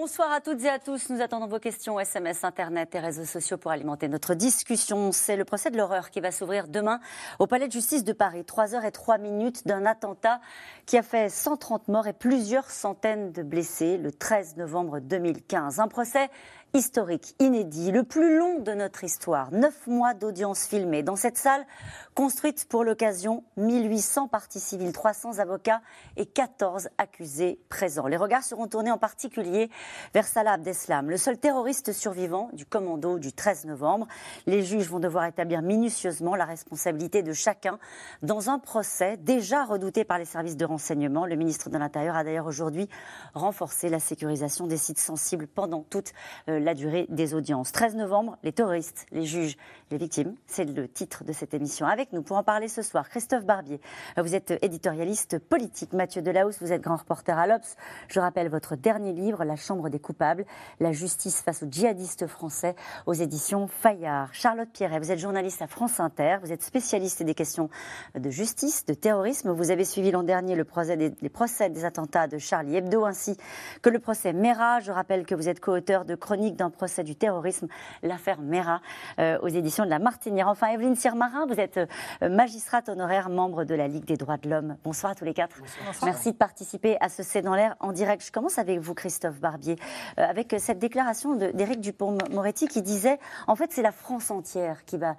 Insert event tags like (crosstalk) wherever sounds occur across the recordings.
Bonsoir à toutes et à tous. Nous attendons vos questions SMS, Internet et réseaux sociaux pour alimenter notre discussion. C'est le procès de l'horreur qui va s'ouvrir demain au Palais de justice de Paris. 3 heures et 3 minutes d'un attentat qui a fait 130 morts et plusieurs centaines de blessés le 13 novembre 2015. Un procès historique, inédit, le plus long de notre histoire. Neuf mois d'audience filmée. Dans cette salle, construite pour l'occasion, 1800 parties civiles, 300 avocats et 14 accusés présents. Les regards seront tournés en particulier vers Salah Abdeslam, le seul terroriste survivant du commando du 13 novembre. Les juges vont devoir établir minutieusement la responsabilité de chacun dans un procès déjà redouté par les services de renseignement. Le ministre de l'Intérieur a d'ailleurs aujourd'hui renforcé la sécurisation des sites sensibles pendant toute euh, la durée des audiences. 13 novembre, les terroristes, les juges, les victimes, c'est le titre de cette émission. Avec nous pour en parler ce soir, Christophe Barbier. Vous êtes éditorialiste politique. Mathieu Delahousse, vous êtes grand reporter à l'Obs. Je rappelle votre dernier livre, La Chambre des coupables, la justice face aux djihadistes français, aux éditions Fayard. Charlotte Pierret, vous êtes journaliste à France Inter. Vous êtes spécialiste des questions de justice, de terrorisme. Vous avez suivi l'an dernier le procès des, les procès des attentats de Charlie Hebdo ainsi que le procès Mera. Je rappelle que vous êtes co-auteur de Chronique d'un procès du terrorisme, l'affaire Mera, euh, aux éditions de La Martinière. Enfin, Evelyne Sirmarin, vous êtes euh, magistrate honoraire, membre de la Ligue des droits de l'homme. Bonsoir à tous les quatre. Merci de participer à ce C'est dans l'air en direct. Je commence avec vous, Christophe Barbier, euh, avec cette déclaration d'Éric Dupont-Moretti qui disait en fait, c'est la France entière qui va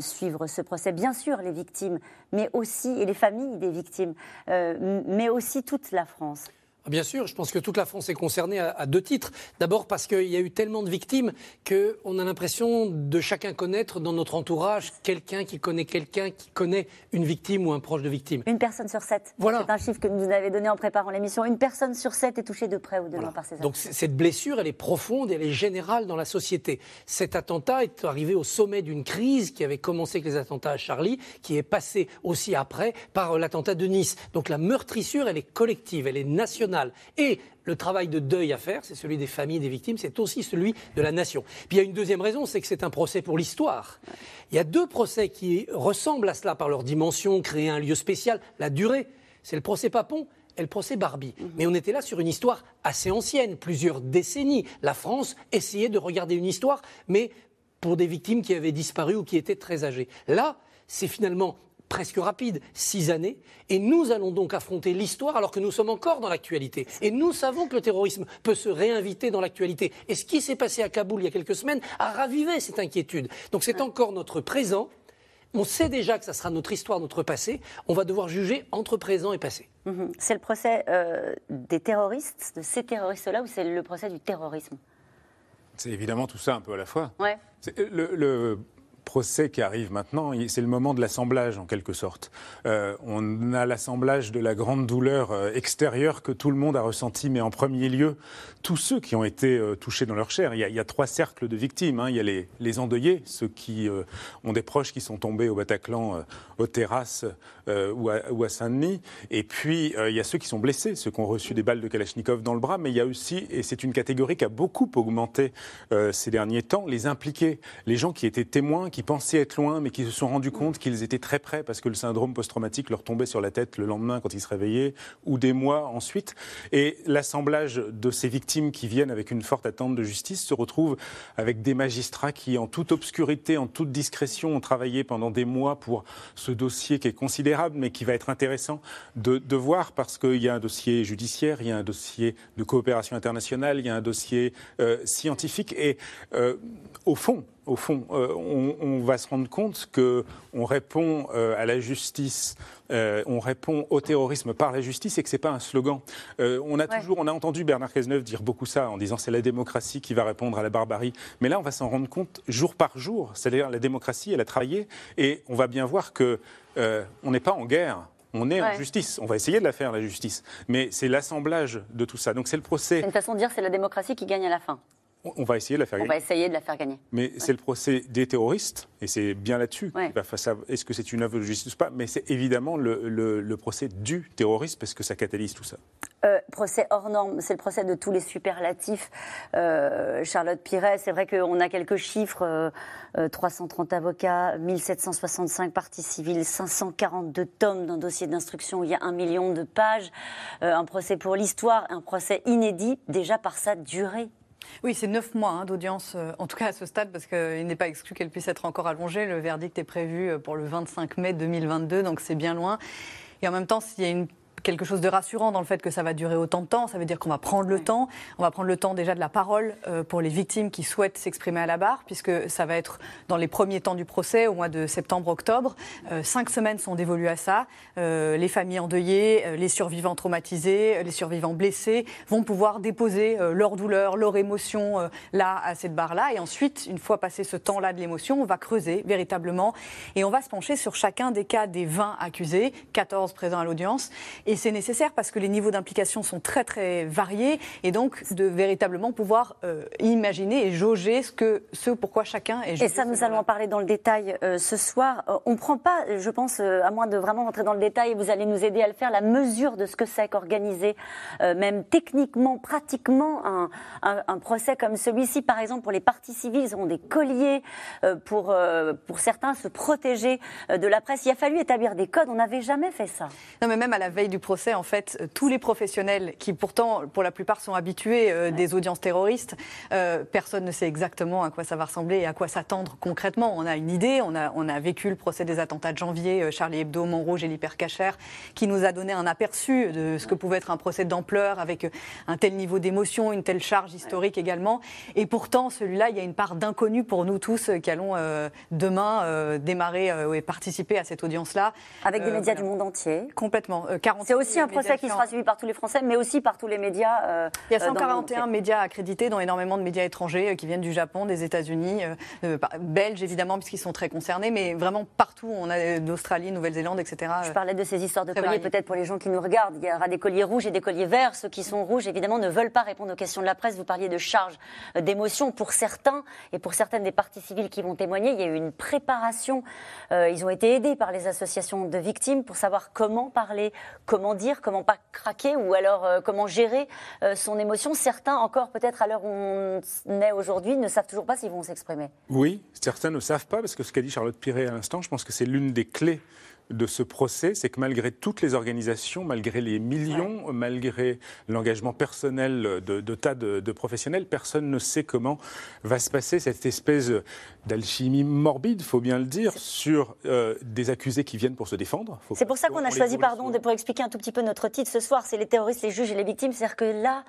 suivre ce procès. Bien sûr, les victimes, mais aussi, et les familles des victimes, mais aussi toute la France. Ah, bien sûr, je pense que toute la France est concernée à, deux titres. D'abord parce qu'il y a eu tellement de victimes qu'on a l'impression de chacun connaître dans notre entourage quelqu'un qui connaît quelqu'un qui connaît une victime ou un proche de victime. Une personne sur sept. Voilà. C'est un chiffre que nous avez donné en préparant l'émission. Une personne sur sept est touchée de près ou de loin par ces Donc cette blessure, elle est profonde et elle est générale dans la société. Cet attentat est arrivé au sommet d'une crise qui avait commencé avec les attentats à Charlie, qui est passé aussi après par l'attentat de Nice. Donc la meurtrissure, elle est collective, elle est nationale. Et le travail de deuil à faire, c'est celui des familles des victimes, c'est aussi celui de la nation. Puis il y a une deuxième raison, c'est que c'est un procès pour l'histoire. Il y a deux procès qui ressemblent à cela par leur dimension, créer un lieu spécial, la durée. C'est le procès Papon et le procès Barbie. Mhm. Mais on était là sur une histoire assez ancienne, plusieurs décennies. La France essayait de regarder une histoire, mais pour des victimes qui avaient disparu ou qui étaient très âgées. Là, c'est finalement presque rapide, six années, et nous allons donc affronter l'histoire alors que nous sommes encore dans l'actualité. Et nous savons que le terrorisme peut se réinviter dans l'actualité. Et ce qui s'est passé à Kaboul il y a quelques semaines a ravivé cette inquiétude. Donc c'est encore notre présent. On sait déjà que ça sera notre histoire, notre passé. On va devoir juger entre présent et passé. Mhm. C'est le procès euh, des terroristes, de ces terroristes-là, ou c'est le procès du terrorisme? C'est évidemment tout ça un peu à la fois. Ouais. Le, le, procès qui arrive maintenant, c'est le moment de l'assemblage en quelque sorte. Euh, on a l'assemblage de la grande douleur euh, extérieure que tout le monde a ressenti, mais en premier lieu, tous ceux qui ont été euh, touchés dans leur chair. Il y, a, trois cercles de victimes. Hein. Il y a les, endeuillés, ceux qui ont des proches qui sont tombés au Bataclan, aux terrasses ou à, Saint-Denis. Et puis, il y a ceux qui sont blessés, ceux qui ont reçu des balles de Kalachnikov dans le bras. Mais il y a aussi, et c'est une catégorie qui a beaucoup augmenté ces derniers temps, les impliqués, les gens qui étaient témoins, qui pensaient être loin, mais qui se sont rendus compte qu'ils étaient très près parce que le syndrome post-traumatique leur tombait sur la tête le lendemain quand ils se réveillaient, ou des mois ensuite. Et l'assemblage de ces victimes qui viennent avec une forte attente de justice se retrouve avec des magistrats qui, en toute obscurité, en toute discrétion, ont travaillé pendant des mois pour ce dossier qui est considérable, mais qui va être intéressant de, de voir parce qu'il y a un dossier judiciaire, il y a un dossier de coopération internationale, il y a un dossier euh, scientifique. Et euh, au fond, au fond, euh, on, va se rendre compte qu'on répond euh, à la justice, euh, on répond au terrorisme par la justice et que ce n'est pas un slogan. on a toujours, on a entendu Bernard Cazeneuve dire beaucoup ça en disant c'est la démocratie qui va répondre à la barbarie. Mais là, on va s'en rendre compte jour par jour. C'est-à-dire la démocratie, elle a travaillé et on va bien voir que on n'est pas en guerre. On est en justice. On va essayer de la faire, la justice. Mais c'est l'assemblage de tout ça. Donc c'est le procès. C'est une façon de dire c'est la démocratie qui gagne à la fin. On va essayer de la faire On gagner. va essayer de la faire gagner. Mais c'est le procès des terroristes, et c'est bien là-dessus. Ouais. Est-ce que c'est une œuvre de justice ou pas Mais c'est évidemment le, le- le procès du terroriste, parce que ça catalyse tout ça. Euh, procès hors norme, c'est le procès de tous les superlatifs. Euh, Charlotte Piret, c'est vrai qu'on a quelques chiffres euh, euh, 330 avocats, 1765 parties civiles, 542 tomes d'un dossier d'instruction où il y a un million de pages. Un procès pour l'histoire, un procès inédit déjà par sa durée. Oui, c'est neuf mois hein, d'audience, euh, en tout cas à ce stade, parce qu'il n'est pas exclu qu'elle puisse être encore allongée. Le verdict est prévu euh, pour le 25 mai 2022, donc c'est bien loin. Et en même temps, s'il y a une quelque chose de rassurant dans le fait que ça va durer autant de temps. Ça veut dire qu'on va prendre le temps. On va prendre le temps déjà de la parole euh, pour les victimes qui souhaitent s'exprimer à la barre, puisque ça va être dans les premiers temps du procès, au mois de septembre-octobre. Euh, cinq semaines sont dévolues à ça. Euh, les familles endeuillées, les survivants traumatisés, les survivants blessés vont pouvoir déposer leur douleur, leur émotion là, à cette barre-là. Et ensuite, une fois passé ce temps-là de l'émotion, on va creuser véritablement et on va se pencher sur chacun des cas des 20 accusés, 14 présents à l'audience. Et c'est nécessaire parce que les niveaux d'implication sont très très variés et donc de véritablement pouvoir euh, imaginer et jauger ce, que, ce pourquoi chacun est jugé. Et ça, nous allons en parler dans le détail euh, ce soir. Euh, on ne prend pas, je pense, à moins de vraiment rentrer dans le détail, vous allez nous aider à le faire, la mesure de ce que c'est qu'organiser, même techniquement, pratiquement, un, un- un procès comme celui-ci. Par exemple, pour les parties civiles, ils auront des colliers pour, pour certains se protéger de la presse. Il a fallu établir des codes. On n'avait jamais fait ça. Non, mais même à la veille du procès, en fait, tous les professionnels qui, pourtant, pour la plupart, sont habitués euh, des audiences terroristes, euh, personne ne sait exactement à quoi ça va ressembler et à quoi s'attendre concrètement. On a une idée, on a, on a vécu le procès des attentats de janvier, euh, Charlie Hebdo, Montrouge et l'hypercachère, qui nous a donné un aperçu de ce que pouvait être un procès d'ampleur avec un tel niveau d'émotion, une telle charge historique également. Et pourtant, celui-là, il y a une part d'inconnu pour nous tous qui allons euh, demain démarrer et participer à cette audience-là. Avec des médias voilà. du monde entier. Complètement. Euh, 40 C'est aussi un procès qui sera suivi par tous les Français, mais aussi par tous les médias. euh, Il y a euh, dans le monde 141 entier. médias accrédités, dont énormément de médias étrangers euh, qui viennent du Japon, des États-Unis, euh, euh, belges évidemment, puisqu'ils sont très concernés, mais vraiment partout. On a euh, d'Australie, Nouvelle-Zélande, etc. Je parlais de ces histoires de colliers, peut-être pour les gens qui nous regardent. Il y aura des colliers rouges et des colliers verts. Ceux qui sont rouges, évidemment, ne veulent pas répondre aux questions de la presse. Vous parliez de charge euh, d'émotion pour certains et pour certaines des parties civiles qui vont témoigner. Il y a eu une préparation. Euh, ils ont été aidés par les associations de victimes pour savoir comment parler, comment dire, comment pas craquer ou alors euh, comment gérer euh, son émotion. Certains, encore peut-être à l'heure où on est aujourd'hui, ne savent toujours pas s'ils vont s'exprimer. Oui, certains ne savent pas, parce que ce qu'a dit Charlotte Piret à l'instant, je pense que c'est l'une des clés de ce procès, c'est que malgré toutes les organisations, malgré les millions, malgré l'engagement personnel de, de tas de, de professionnels, personne ne sait comment va se passer cette espèce d'alchimie morbide, faut bien le dire, sur euh, des accusés qui viennent pour se défendre. C'est pour ça qu'on on a choisi, pardon, de- pour expliquer un tout petit peu notre titre ce soir, c'est les terroristes, les juges et les victimes. C'est-à-dire que là,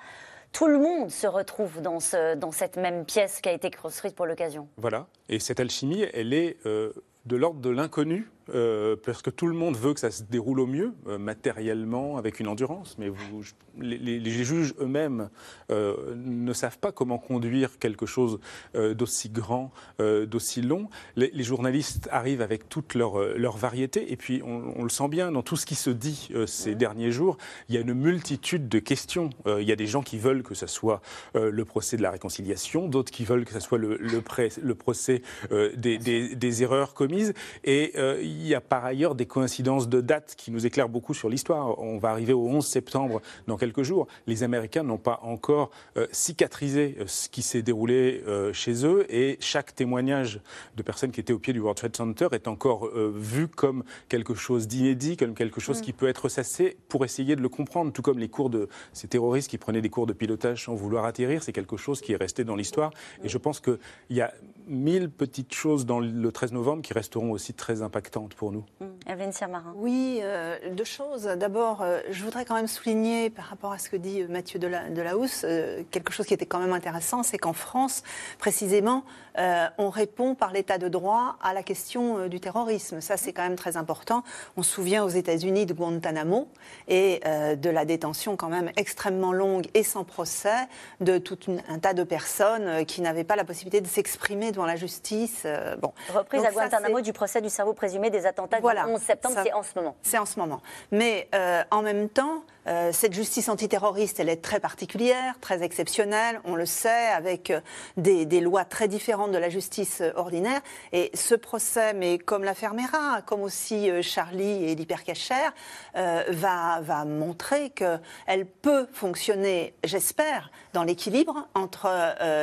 tout le monde se retrouve dans, ce, dans cette même pièce qui a été construite pour l'occasion. Voilà. Et cette alchimie, elle est euh, de l'ordre de l'inconnu, euh, parce que tout le monde veut que ça se déroule au mieux, euh, matériellement, avec une endurance. Mais vous, les, les- les juges eux-mêmes euh, ne savent pas comment conduire quelque chose d'aussi grand, d'aussi long. Les, les journalistes arrivent avec toute leur, leur variété. Et puis, on, on le sent bien dans tout ce qui se dit ces derniers jours, il y a une multitude de questions. Il y a des gens qui veulent que ce soit le procès de la réconciliation, d'autres qui veulent que ce soit le, le, pré- le procès des, des- des erreurs commises. Et il y a par ailleurs des coïncidences de dates qui nous éclairent beaucoup sur l'histoire. On va arriver au 11 septembre dans quelques jours. Les Américains n'ont pas encore euh, cicatrisé euh, ce qui s'est déroulé euh, chez eux et chaque témoignage de personnes qui étaient au pied du World Trade Center est encore euh, vu comme quelque chose d'inédit, comme quelque chose qui peut être ressassé pour essayer de le comprendre, tout comme les cours de ces terroristes qui prenaient des cours de pilotage sans vouloir atterrir, c'est quelque chose qui est resté dans l'histoire. Et je pense qu'il y a mille petites choses dans le 13 novembre qui resteront aussi très impactantes pour nous. Evelyne Siermarin. Oui, euh, deux choses. D'abord, euh, je voudrais quand même souligner par rapport à ce que dit Mathieu Dela- Delahousse, euh, quelque chose qui était quand même intéressant, c'est qu'en France, précisément, euh, on répond par l'état de droit à la question euh, du terrorisme. Ça, c'est quand même très important. On se souvient aux États-Unis de Guantanamo et euh, de la détention quand même extrêmement longue et sans procès de tout une- un tas de personnes qui n'avaient pas la possibilité de s'exprimer devant la justice. euh, bon. Reprise Donc à Guantanamo du procès du cerveau présumé des attentats Voilà. du 11 septembre, c'est en ce moment. C'est en ce moment. Mais en même temps, euh, cette justice antiterroriste, elle est très particulière, très exceptionnelle, on le sait, avec euh, des, lois très différentes de la justice ordinaire. Et ce procès, mais comme l'affaire Mera, comme aussi Charlie et l'hypercachère, va, va montrer qu'elle peut fonctionner, j'espère, dans l'équilibre entre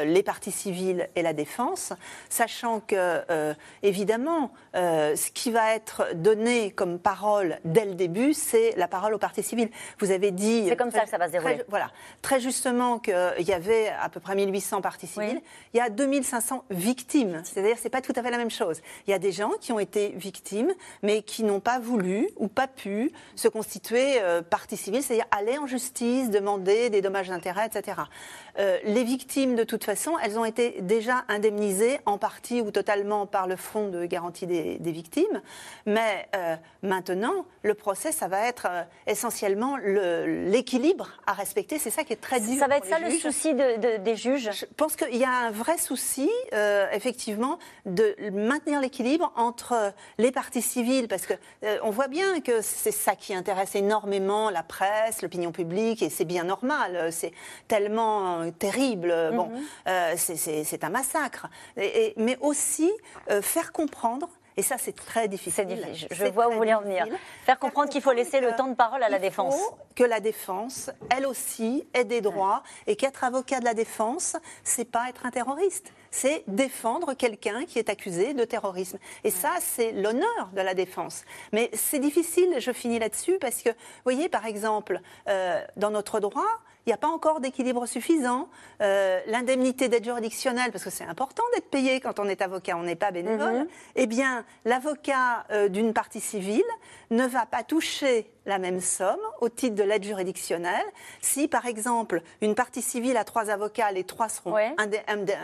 les parties civiles et la défense, sachant que, évidemment, ce qui va être donné comme parole dès le début, c'est la parole aux parties civiles. Vous avez dit. C'est comme ça que ça va se dérouler. Très, voilà. Très justement qu'il y avait à peu près 1800 parties civiles. Il y a 2500 victimes. C'est-à-dire, c'est pas tout à fait la même chose. Il y a des gens qui ont été victimes, mais qui n'ont pas voulu ou pas pu se constituer euh, partie civile, c'est-à-dire aller en justice, demander des dommages d'intérêt, etc. Euh, les victimes, de toute façon, elles ont été déjà indemnisées en partie ou totalement par le Fonds de garantie des, victimes. Mais euh, maintenant, le procès, ça va être euh, essentiellement l'équilibre à respecter. C'est ça qui est très dur. Ça va être ça le souci des juges? Je pense qu'il y a un vrai souci, effectivement, de maintenir l'équilibre entre les parties civiles, parce que on voit bien que c'est ça qui intéresse énormément la presse, l'opinion publique, et c'est bien normal. C'est tellement terrible. Bon, mhm. euh, c'est un massacre. mais aussi euh, faire comprendre et ça, c'est très difficile. difficile. Je vois où vous voulez en venir. Faire comprendre qu'il faut laisser le temps de parole à la défense. Faut que la défense, elle aussi, ait des droits et qu'être avocat de la défense, c'est pas être un terroriste. C'est défendre quelqu'un qui est accusé de terrorisme. Et ça, c'est l'honneur de la défense. Mais c'est difficile, je finis là-dessus, parce que, vous voyez, par exemple, euh, dans notre droit, il n'y a pas encore d'équilibre suffisant. Euh, l'indemnité d'aide juridictionnelle, parce que c'est important d'être payé quand on est avocat, on n'est pas bénévole, mhm. eh bien, l'avocat euh, d'une partie civile ne va pas toucher la même somme au titre de l'aide juridictionnelle si, par exemple, une partie civile a trois avocats, les trois seront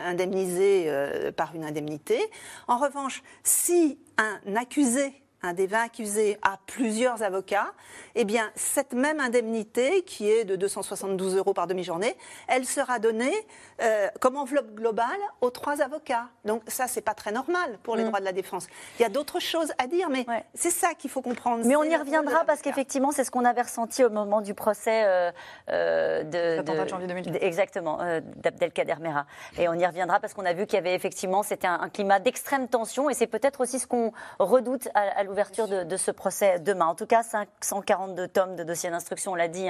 indemnisés euh, par une indemnité. En revanche, si un accusé un des 20 accusés a plusieurs avocats, eh bien, cette même indemnité, qui est de 272 euros par demi-journée, elle sera donnée euh, comme enveloppe globale aux trois avocats. Donc ça, c'est pas très normal pour les mm. droits de la défense. Il y a d'autres choses à dire, mais c'est ça qu'il faut comprendre. Mais on y reviendra parce qu'effectivement, c'est ce qu'on avait ressenti au moment du procès euh, euh de, de, janvier 2010. Exactement, euh, d'Abdelkader Mera. Et on y reviendra parce qu'on a vu qu'il y avait effectivement, c'était un, climat d'extrême tension et c'est peut-être aussi ce qu'on redoute à, à l'ouverture de, ce procès demain. En tout cas, 542 tomes de dossiers d'instruction, on l'a dit,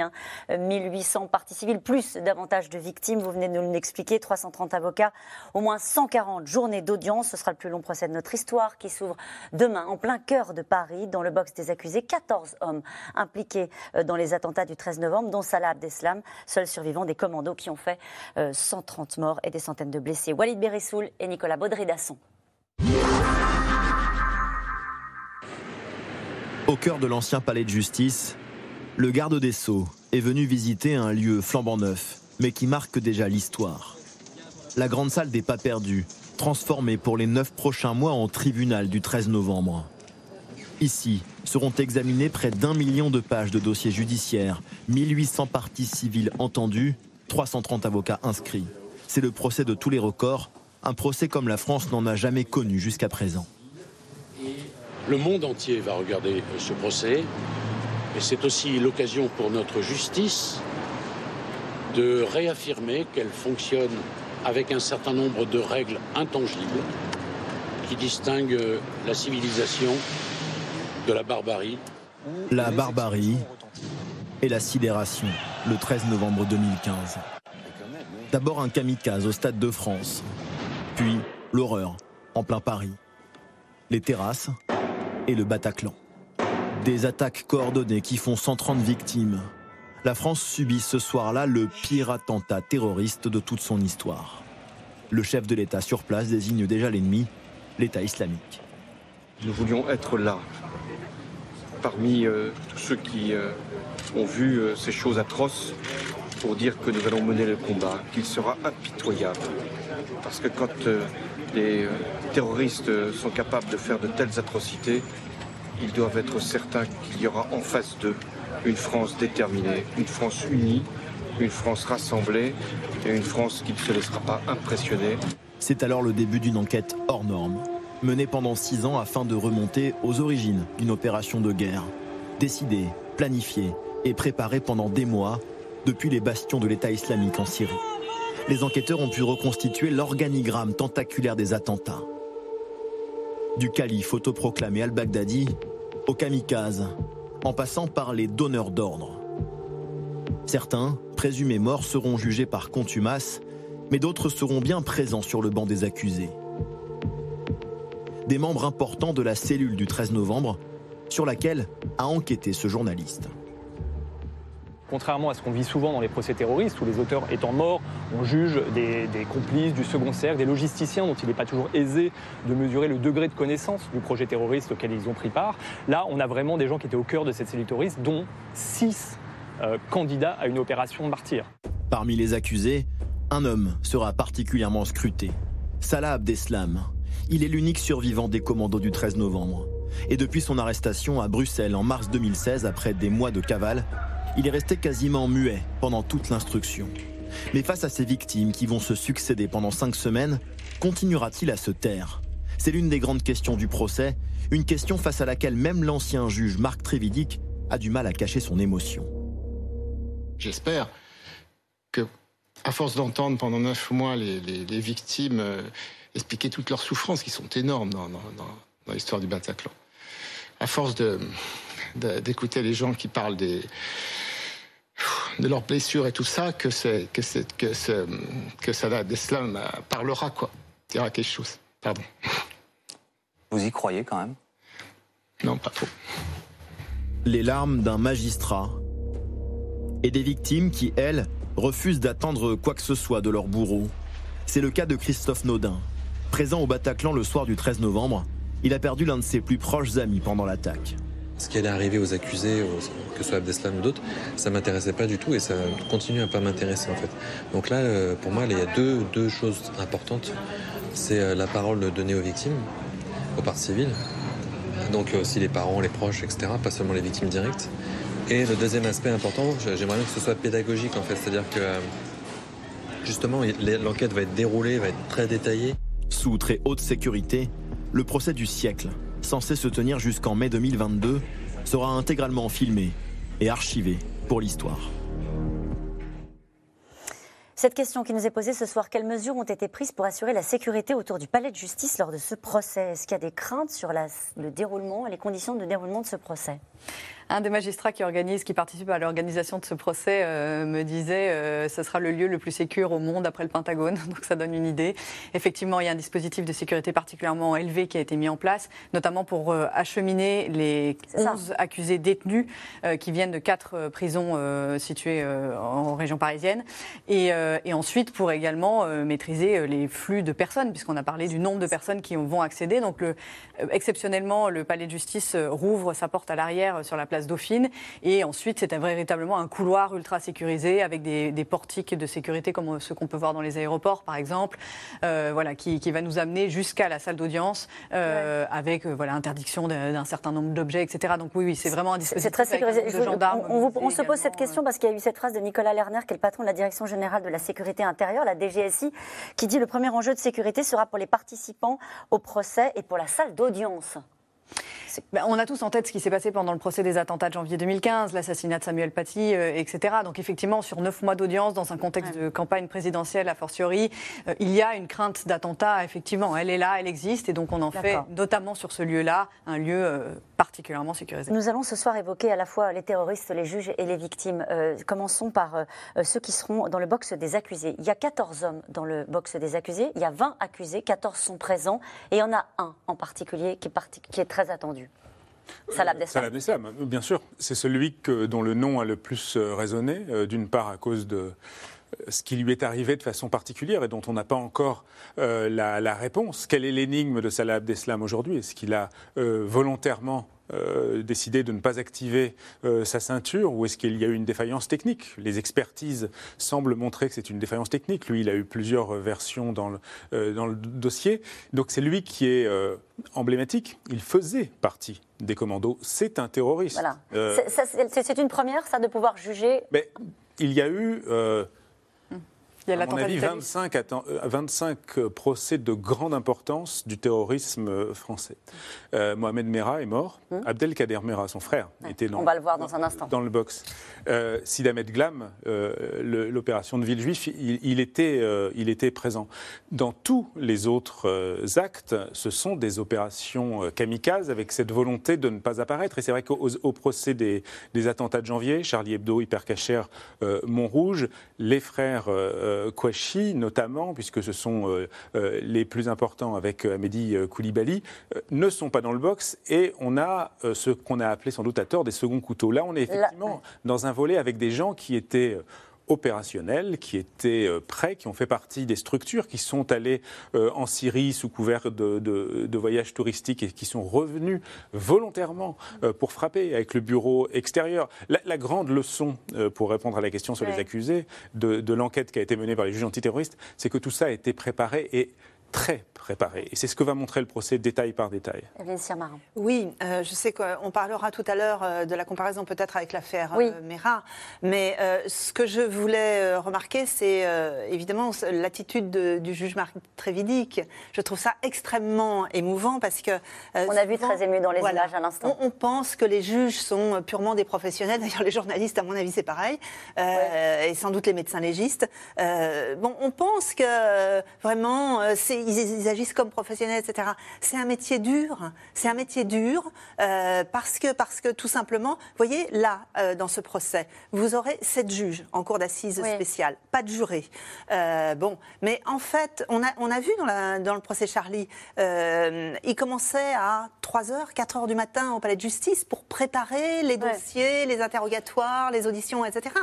1800 hein. parties civiles, plus davantage de victimes, vous venez de nous l'expliquer, 330 avocats, au moins 140 journées d'audience. Ce sera le plus long procès de notre histoire qui s'ouvre demain en plein cœur de Paris, dans le box des accusés. 14 hommes impliqués euh, dans les attentats du 13 novembre, dont Salah Abdeslam, seul survivant des commandos qui ont fait 130 euh, morts et des centaines de blessés. Walid Berissoul et Nicolas Baudry-Dasson. Au cœur de l'ancien palais de justice, le garde des Sceaux est venu visiter un lieu flambant neuf, mais qui marque déjà l'histoire. La grande salle des pas perdus, transformée pour les neuf prochains mois en tribunal du 13 novembre. Ici seront examinées près d'un million de pages de dossiers judiciaires, 1800 parties civiles entendues, 330 avocats inscrits. C'est le procès de tous les records, un procès comme la France n'en a jamais connu jusqu'à présent. Le monde entier va regarder ce procès et c'est aussi l'occasion pour notre justice de réaffirmer qu'elle fonctionne avec un certain nombre de règles intangibles qui distinguent la civilisation de la barbarie. La barbarie et la sidération, le 13 novembre 2015. D'abord un kamikaze au Stade de France, puis l'horreur en plein Paris. Les terrasses, le Bataclan. Des attaques coordonnées qui font 130 victimes. La France subit ce soir-là le pire attentat terroriste de toute son histoire. Le chef de l'État sur place désigne déjà l'ennemi, l'État islamique. Nous voulions être là, parmi euh, tous ceux qui euh, ont vu euh, ces choses atroces, pour dire que nous allons mener le combat, qu'il sera impitoyable. Parce que quand les terroristes sont capables de faire de telles atrocités, ils doivent être certains qu'il y aura en face d'eux une France déterminée, une France unie, une France rassemblée et une France qui ne se laissera pas impressionner. C'est alors le début d'une enquête hors norme, menée pendant six ans afin de remonter aux origines d'une opération de guerre. Décidée, planifiée, et préparé pendant des mois depuis les bastions de l'État islamique en Syrie. Les enquêteurs ont pu reconstituer l'organigramme tentaculaire des attentats. Du calife autoproclamé al-Baghdadi au kamikaze, en passant par les donneurs d'ordre. Certains, présumés morts, seront jugés par contumace, mais d'autres seront bien présents sur le banc des accusés. Des membres importants de la cellule du 13 novembre, sur laquelle a enquêté ce journaliste. Contrairement à ce qu'on vit souvent dans les procès terroristes, où les auteurs étant morts, on juge des, complices du second cercle, des logisticiens dont il n'est pas toujours aisé de mesurer le degré de connaissance du projet terroriste auquel ils ont pris part. Là, on a vraiment des gens qui étaient au cœur de cette cellule terroriste, dont six euh, candidats à une opération martyr. Parmi les accusés, un homme sera particulièrement scruté. Salah Abdeslam. Il est l'unique survivant des commandos du 13 novembre. Et depuis son arrestation à Bruxelles en mars 2016, après des mois de cavale, il est resté quasiment muet pendant toute l'instruction. Mais face à ces victimes qui vont se succéder pendant cinq semaines, continuera-t-il à se taire? C'est l'une des grandes questions du procès, une question face à laquelle même l'ancien juge Marc Trévidic a du mal à cacher son émotion. J'espère que, à force d'entendre pendant neuf mois les, victimes euh, expliquer toutes leurs souffrances, qui sont énormes dans, dans l'histoire du Bataclan, à force d'écouter les gens qui parlent des, de leurs blessures et tout ça, que c'est que c'est que que Salah d'Islam parlera quoi, dira quelque chose. Pardon. Vous y croyez quand même? Non, pas trop. Les larmes d'un magistrat et des victimes qui, elles, refusent d'attendre quoi que ce soit de leur bourreau. C'est le cas de Christophe Naudin. Présent au Bataclan le soir du 13 novembre, il a perdu l'un de ses plus proches amis pendant l'attaque ce qui allait arriver aux accusés, que ce soit Abdeslam ou d'autres, ça m'intéressait pas du tout et ça continue à pas m'intéresser en fait. Donc là, euh, pour moi, il y a deux, deux choses importantes. C'est euh, la parole donnée aux victimes, aux parties civiles, donc euh, aussi les parents, les proches, etc., pas seulement les victimes directes. Et le deuxième aspect important, j'aimerais bien que ce soit pédagogique en fait, c'est-à-dire que justement l'enquête va être déroulée, va être très détaillée. Sous très haute sécurité, le procès du siècle censé se tenir jusqu'en mai 2022, sera intégralement filmé et archivé pour l'histoire. Cette question qui nous est posée ce soir, quelles mesures ont été prises pour assurer la sécurité autour du palais de justice lors de ce procès? Est-ce qu'il y a des craintes sur le déroulement et les conditions de déroulement de ce procès? Un des magistrats qui organise, qui participe à l'organisation de ce procès, euh, me disait euh, ce sera le lieu le plus sécur au monde après le Pentagone. (laughs) Donc ça donne une idée. Effectivement, il y a un dispositif de sécurité particulièrement élevé qui a été mis en place, notamment pour euh, acheminer les 11 accusés détenus qui viennent de quatre prisons situées en région parisienne. Et, et, ensuite pour également maîtriser les flux de personnes, puisqu'on a parlé du nombre de personnes qui vont accéder. Donc le, exceptionnellement, le palais de justice rouvre sa porte à l'arrière sur la place Dauphine. Et ensuite, c'est véritablement un couloir ultra sécurisé avec des, portiques de sécurité comme ceux qu'on peut voir dans les aéroports, par exemple, euh, voilà, qui, va nous amener jusqu'à la salle d'audience euh, avec euh, voilà, interdiction d'un certain nombre d'objets, etc. Donc oui, oui c'est vraiment un dispositif. C'est très sécurisé. on, on, se pose cette question parce qu'il y a eu cette phrase de Nicolas Lerner, qui est le patron de la Direction générale de la sécurité intérieure, la DGSI, qui dit le premier enjeu de sécurité sera pour les participants au procès et pour la salle d'audience. Ben, on a tous en tête ce qui s'est passé pendant le procès des attentats de janvier 2015, l'assassinat de Samuel Paty, euh, etc. Donc effectivement, sur neuf mois d'audience, dans un contexte de campagne présidentielle a fortiori, euh, il y a une crainte d'attentat. Effectivement, elle est là, elle existe, et donc on en fait, notamment sur ce lieu-là, un lieu euh, particulièrement sécurisé. Nous allons ce soir évoquer à la fois les terroristes, les juges et les victimes. commençons par ceux qui seront dans le box des accusés. Il y a 14 hommes dans le box des accusés, il y a 20 accusés, 14 sont présents, et il y en a un en particulier qui est, qui est très attendu. Salah Abdeslam. bien sûr. C'est celui que, dont le nom a le plus euh, résonné, euh, d'une part à cause de euh, ce qui lui est arrivé de façon particulière et dont on n'a pas encore la, réponse. Quelle est l'énigme de Salah Abdeslam aujourd'hui? Est-ce qu'il a volontairement euh, décidé de ne pas activer euh, sa ceinture ou est-ce qu'il y a eu une défaillance technique? Les expertises semblent montrer que c'est une défaillance technique. Lui, il a eu plusieurs versions dans le, euh, dans le dossier. Donc c'est lui qui est emblématique. Il faisait partie des commandos. C'est un terroriste. c'est une première, ça, de pouvoir juger. Mais il y a eu Il y a à mon avis, d'Italie. 25, atten- euh, 25 euh, procès de grande importance du terrorisme euh, français. Euh, Mohamed Merah est mort. Abdelkader Merah, son frère, était dans, On va le voir dans un instant. dans le box. Euh, Sid Ahmed Glam, euh, l'opération de Villejuif, il, il était, il était présent. Dans tous les autres actes, ce sont des opérations kamikazes avec cette volonté de ne pas apparaître. Et c'est vrai qu'au au procès des, des attentats de janvier, Charlie Hebdo, Hypercacher, Montrouge, les frères euh, Kouachi notamment, puisque ce sont euh, euh, les plus importants avec Amédi Koulibaly, ne sont pas dans le box et on a ce qu'on a appelé sans doute à tort des seconds couteaux. Là, on est effectivement dans un volet avec des gens qui étaient opérationnels, qui étaient euh, prêts, qui ont fait partie des structures, qui sont allés euh, en Syrie sous couvert de, de- de voyages touristiques et qui sont revenus volontairement euh, pour frapper avec le bureau extérieur. La, la grande leçon, pour répondre à la question sur Ouais. les accusés, de, de l'enquête qui a été menée par les juges antiterroristes, c'est que tout ça a été préparé et très préparé. Et c'est ce que va montrer le procès détail par détail. Oui, euh, je sais qu'on parlera tout à l'heure euh, de la comparaison peut-être avec l'affaire Oui. euh, Mera, mais euh, ce que je voulais remarquer, c'est euh, évidemment l'attitude de- du juge Marc Trévidic. Je trouve ça extrêmement émouvant parce que... euh, On a vu souvent, très ému dans les voilà, images à l'instant. On, on pense que les juges sont purement des professionnels. (laughs) D'ailleurs, les journalistes, à mon avis, c'est pareil. Euh, Et sans doute les médecins légistes. Euh, bon, on pense que vraiment, c'est- ils, ils agissent comme professionnels, etc. C'est un métier dur. C'est un métier dur euh, parce que, parce que tout simplement, vous voyez, là, euh, dans ce procès, vous aurez sept juges en cour d'assises Oui. spéciale, pas de jurés. Euh, bon, mais en fait, on a, on a vu dans, la- dans le procès Charlie, euh, il commençait à 3h, 4h du matin au palais de justice pour préparer les Ouais. dossiers, les interrogatoires, les auditions, etc.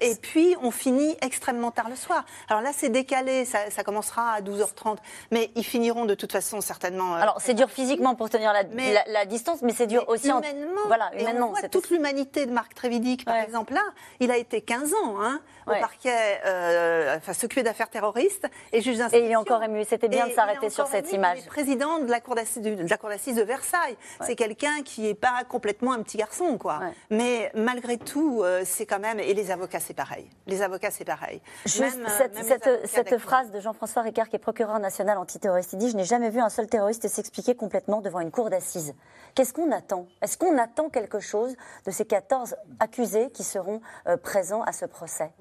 Et puis, on finit extrêmement tard le soir. Alors là, c'est décalé, ça, ça commencera à 12h30, mais ils finiront de toute façon certainement. euh, Alors, c'est dur physiquement pour tenir la, Mais- la- la distance, mais c'est dur aussi en. humainement. Voilà, Et on voit toute l'humanité de Marc Trévidic, par Ouais. exemple. Là, il a été 15 ans hein, Ouais. au parquet, euh, enfin, s'occuper d'affaires terroristes et juge Et d'instruction. il est encore ému. C'était bien Et de s'arrêter sur cette ému, image. Il est président de la cour d'assises de, Versailles. C'est quelqu'un qui n'est pas complètement un petit garçon, quoi. Mais malgré tout, euh, c'est quand même. Et les avocats, c'est pareil. Les avocats, c'est pareil. Juste Même, euh, cette, même cette- phrase de Jean-François Ricard, qui est procureur national antiterroriste, il dit Je n'ai jamais vu un seul terroriste s'expliquer complètement devant une cour d'assises. Qu'est-ce qu'on attend? Est-ce qu'on attend quelque chose de ces 14 accusés qui seront euh, présents à ce procès?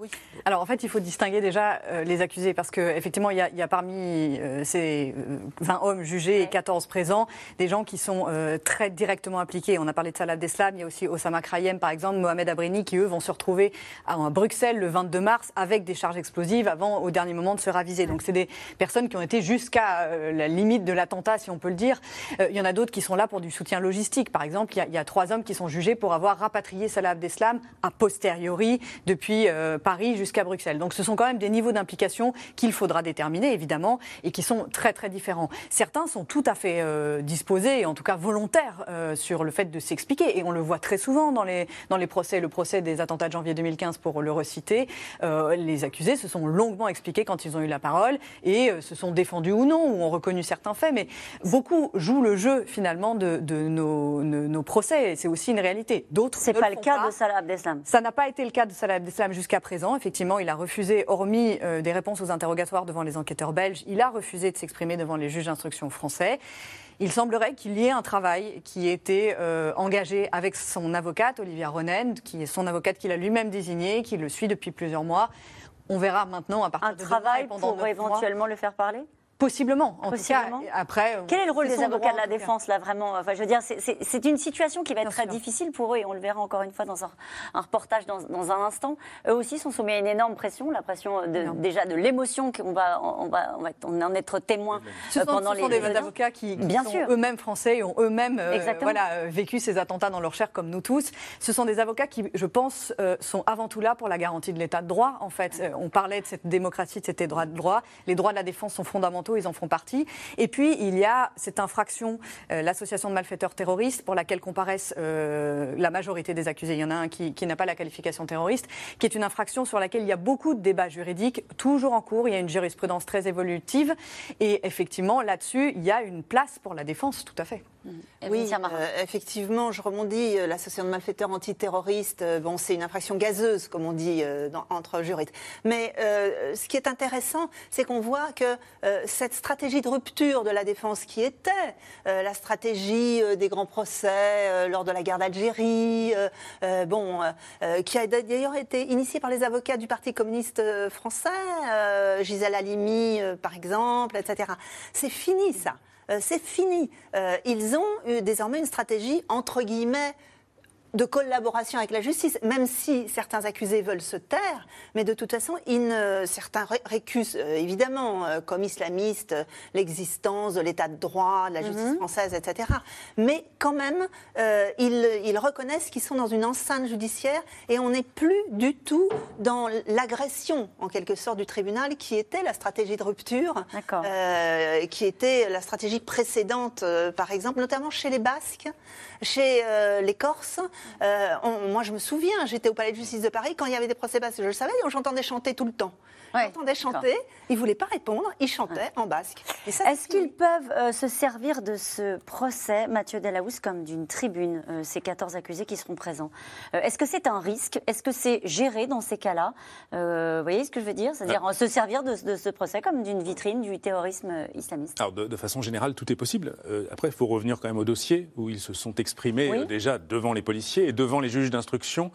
Alors en fait, il faut distinguer déjà euh, les accusés parce qu'effectivement, il, il y a parmi euh, ces euh, 20 hommes jugés et 14 présents des gens qui sont euh, très directement impliqués. On a parlé de Salah Abdeslam, il y a aussi Osama Krayem par exemple, Mohamed Abrini qui eux vont se retrouver à Bruxelles le 22 mars avec des charges explosives avant au dernier moment de se raviser. Donc c'est des personnes qui ont jusqu'à euh, la limite de l'attentat, si on peut le dire. Euh, il y en a d'autres qui sont là pour du soutien logistique. Par exemple, il y a, trois hommes qui sont jugés pour avoir rapatrié Salah Abdeslam a posteriori depuis euh, Paris jusqu'à Bruxelles. Donc ce sont quand même des niveaux d'implication qu'il faudra déterminer, évidemment, et qui sont très très différents. Certains sont tout à fait disposés, en tout cas volontaires, sur le fait de s'expliquer. Et on le voit très souvent dans les, dans les procès. Le procès des attentats de janvier 2015, pour le reciter, les accusés se sont longuement expliqués quand ils ont eu la parole et se sont défendus ou non, ou ont reconnu certains faits. Mais beaucoup jouent le jeu, finalement, de, de nos, nos- nos procès. Et c'est aussi une réalité. D'autres C'est pas le le cas pas. de Salah Abdeslam. Ça n'a pas été le cas de Salah Abdeslam jusqu'à présent. Effectivement, il a refusé, hormis euh, des réponses aux interrogatoires devant les enquêteurs belges, il a refusé de s'exprimer devant les juges d'instruction français. Il semblerait qu'il y ait un travail qui ait été euh, engagé avec son avocate, Olivia Ronen, qui est son avocate qu'il a lui-même désignée, qui le suit depuis plusieurs mois. On verra maintenant à partir Un de demain travail et pendant pour mois. éventuellement le faire parler? Possiblement. En Possiblement. tout cas, après. Quel est le rôle des avocats droit, de la défense, là, vraiment? Enfin, je veux dire, c'est- une situation qui va être Bien très sûr. difficile pour eux, et on le verra encore une fois dans un, un reportage dans, dans un instant. Eux aussi sont soumis à une énorme pression, la pression de- déjà de l'émotion qu'on va, on va, on va on en être témoin Ce euh, sont, pendant ce sont les, des les avocats qui, qui Bien sont sûr. eux-mêmes français et ont eux-mêmes euh, voilà, euh, vécu ces attentats dans leur chair comme nous tous. Ce sont des avocats qui, je pense, euh, sont avant tout là pour la garantie de l'état de droit. En fait, Euh, on parlait de cette démocratie, de cet état de droit. Les droits de la défense sont fondamentaux, ils en font partie. Et puis, il y a cette infraction, euh, l'association de malfaiteurs terroristes, pour laquelle comparaissent euh, la majorité des accusés. Il y en a un qui, qui n'a pas la qualification terroriste, qui est une infraction sur laquelle il y a beaucoup de débats juridiques, toujours en cours. Il y a une jurisprudence très évolutive. Et effectivement, là-dessus, il y a une place pour la défense, tout à fait. Oui, euh, effectivement, je rebondis. euh, L'association de malfaiteurs antiterroristes, euh, bon, c'est une infraction gazeuse, comme on dit euh, dans- entre juristes. Mais ce qui est intéressant, c'est qu'on voit que cette stratégie de rupture de la défense qui était la stratégie des grands procès lors de la guerre d'Algérie, bon, qui a d'ailleurs été initiée par les avocats du Parti communiste français, Gisèle Halimi, par exemple, etc. C'est fini, ça. Euh, c'est fini. Euh, ils ont eu désormais une stratégie, entre guillemets, de collaboration avec la justice, même si certains accusés veulent se taire, mais de toute façon, ils ne- certains ré- récusent euh, évidemment, euh, comme islamistes, euh, l'existence de l'état de droit, de la justice française, etc. Mais quand même, euh, ils, ils reconnaissent qu'ils sont dans une enceinte judiciaire et on n'est plus du tout dans l'agression, en quelque sorte, du tribunal, qui était la stratégie de rupture, euh, qui était la stratégie précédente, euh, par exemple, notamment chez les Basques, chez euh, les Corses. Euh, moi, je me souviens, j'étais au Palais de justice de Paris quand il y avait des procès basques, je le savais, j'entendais chanter tout le temps. J'entendais chanter, ils ne voulaient pas répondre, ils chantaient en basque. Est-ce qu'ils peuvent euh, se servir de ce procès, Mathieu Delahousse, comme d'une tribune, euh, ces 14 accusés qui seront présents? Euh, Est-ce que c'est un risque? Est-ce que c'est géré dans ces cas-là? Euh, Vous voyez ce que je veux dire? C'est-à-dire euh, se servir de, de ce procès comme d'une vitrine du terrorisme islamiste. Alors, de, de façon générale, tout est possible. Euh, après, il faut revenir quand même au dossier où ils se sont exprimés Oui. euh, déjà devant les policiers et devant les juges d'instruction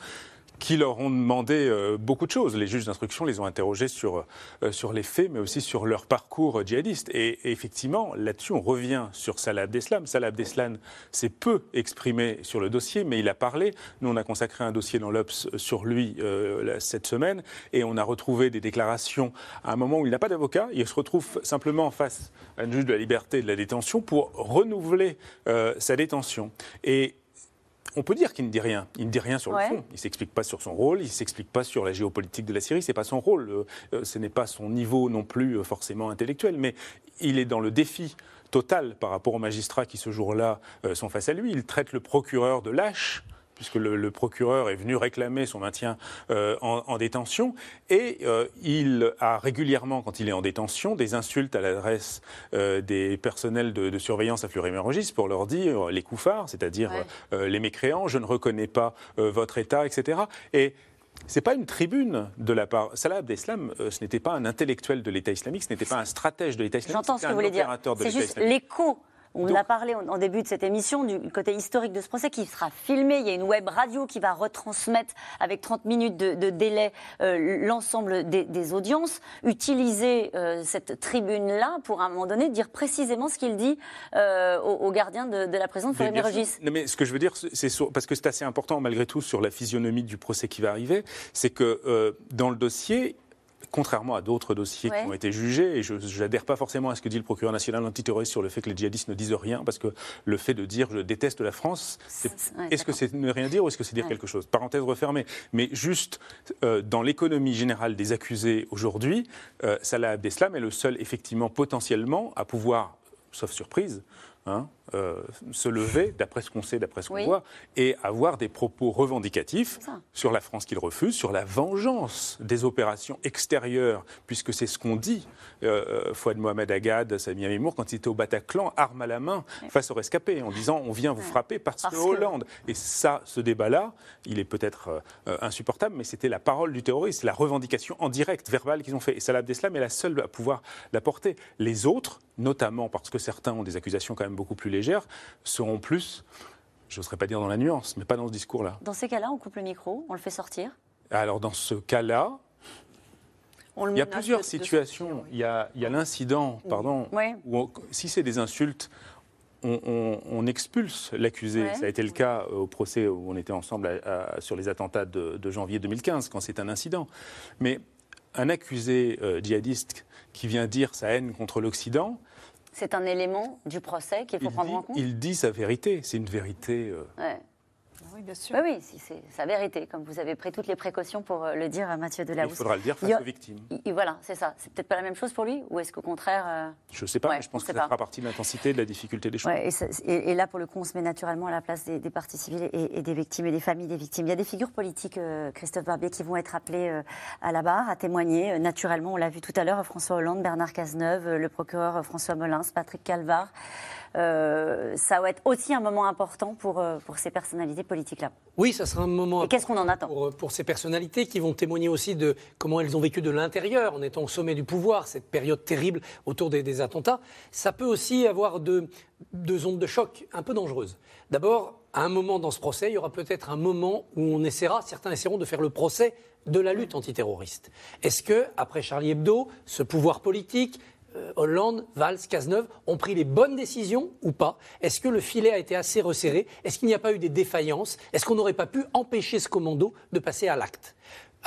qui leur ont demandé euh, beaucoup de choses. Les juges d'instruction les ont interrogés sur, euh, sur les faits, mais aussi sur leur parcours euh, djihadiste. Et, effectivement, là-dessus, on revient sur Salah Abdeslam. Salah Abdeslam s'est peu exprimé sur le dossier, mais il a parlé. Nous, on a consacré un dossier dans l'Obs sur lui euh, cette semaine, et on a retrouvé des déclarations à un moment où il n'a pas d'avocat. Il se retrouve simplement face à un juge de la liberté et de la détention pour renouveler euh, sa détention. Et on peut dire qu'il ne dit rien. Il ne dit rien sur Ouais. le fond. Il ne s'explique pas sur son rôle, il ne s'explique pas sur la géopolitique de la Syrie. Ce n'est pas son rôle. Euh, euh, ce n'est pas son niveau non plus euh, forcément intellectuel. Mais il est dans le défi total par rapport aux magistrats qui ce jour-là euh, sont face à lui. Il traite le procureur de lâche puisque le, le procureur est venu réclamer son maintien euh, en, en détention. Et euh, il a régulièrement, quand il est en détention, des insultes à l'adresse euh, des personnels de, de surveillance à Fleury-Mérogis pour leur dire les couffards, c'est-à-dire les mécréants, je ne reconnais pas votre État, etc. Et c'est pas une tribune de la part. Salah Abdeslam, euh, ce n'était pas un intellectuel de l'État islamique, ce n'était pas un stratège de l'État islamique. J'entends ce que vous voulez dire. C'est juste l'écho. On Donc- a parlé en, en début de cette émission du côté historique de ce procès qui sera filmé. Il y a une web radio qui va retransmettre avec 30 minutes de, de délai euh, l'ensemble des, des audiences. Utiliser euh, cette tribune-là pour à un moment donné dire précisément ce qu'il dit euh, aux, aux gardiens de, de la prison de. Non, mais ce que je veux dire, c'est parce que c'est assez important malgré tout sur la physionomie du procès qui va arriver, c'est que dans le dossier. Contrairement à d'autres dossiers Ouais. qui ont été jugés, et je n'adhère pas forcément à ce que dit le procureur national antiterroriste sur le fait que les djihadistes ne disent rien, parce que le fait de dire je déteste la France, ouais, est-ce que c'est ne rien dire ou est-ce que c'est dire Ouais. quelque chose? Parenthèse refermée. Mais juste euh, dans l'économie générale des accusés aujourd'hui, euh, Salah Abdeslam est le seul effectivement potentiellement à pouvoir, sauf surprise, hein, euh, se lever, d'après ce qu'on sait, d'après ce qu'on Oui. voit, et avoir des propos revendicatifs sur la France qu'il refuse, sur la vengeance des opérations extérieures, puisque c'est ce qu'on dit. Euh, euh, Fouad Mohamed Agad, Samia Mimour, quand il était au Bataclan, arme à la main, face aux rescapés, en disant on vient vous frapper parce, Parce que Hollande. Et ça, ce débat-là, il est peut-être euh, insupportable, mais c'était la parole du terroriste, la revendication en direct, verbale qu'ils ont fait. Et Salah Abdeslam est la seule à pouvoir la porter. Les autres, notamment parce que certains ont des accusations quand même beaucoup plus légères, seront plus, je n'oserais pas dire dans la nuance, mais pas dans ce discours-là. Dans ces cas-là, on coupe le micro, on le fait sortir. Alors dans ce cas-là, il y a plusieurs de- de situations. sortir, oui. Il y a, l'incident, pardon, où on- si c'est des insultes, on, on- on expulse l'accusé. Ouais. Ça a été le cas au procès où on était ensemble à- à- sur les attentats de, de janvier 2015, quand c'est un incident. Mais un accusé euh, djihadiste qui vient dire sa haine contre l'Occident, C'est un élément du procès qu'il faut il, prendre dit- en compte. il dit sa vérité. C'est une vérité. euh, Ouais. Oui, bien sûr. Oui, oui, si, c'est sa vérité, comme vous avez pris toutes les précautions pour euh, le dire à Mathieu il Delahousse. faudra le dire face Il a- aux victimes. il- voilà, c'est ça. C'est peut-être pas la même chose pour lui Ou est-ce qu'au contraire. euh, Je ne sais pas, Ouais, mais je pense que ça pas. fera partie de l'intensité et de la difficulté des choses. ouais, et, ça- et- et là, pour le coup, on se met naturellement à la place des, des parties civiles et, et des victimes et des familles des victimes. Il y a des figures politiques, euh, Christophe Barbier, qui vont être appelées euh, à la barre, à témoigner. euh, naturellement, on l'a vu tout à l'heure, François Hollande, Bernard Cazeneuve, euh, le procureur euh, François Molins, Patrick Calvar. Euh, ça va être aussi un moment important pour, euh, pour ces personnalités politiques-là. Oui, ça sera un moment Et qu'est-ce qu'on en attend? pour, pour, ces personnalités qui vont témoigner aussi de comment elles ont vécu de l'intérieur en étant au sommet du pouvoir, cette période terrible autour des, des attentats. Ça peut aussi avoir deux, deux ondes de choc un peu dangereuses. D'abord, à un moment dans ce procès, il y aura peut-être un moment où on essaiera, certains essaieront de faire le procès de la lutte antiterroriste. Est-ce que, après Charlie Hebdo, ce pouvoir politique, euh, Hollande, Valls, Cazeneuve ont pris les bonnes décisions ou pas? Est-ce que le filet a été assez resserré? Est-ce qu'il n'y a pas eu des défaillances? Est-ce qu'on n'aurait pas pu empêcher ce commando de passer à l'acte?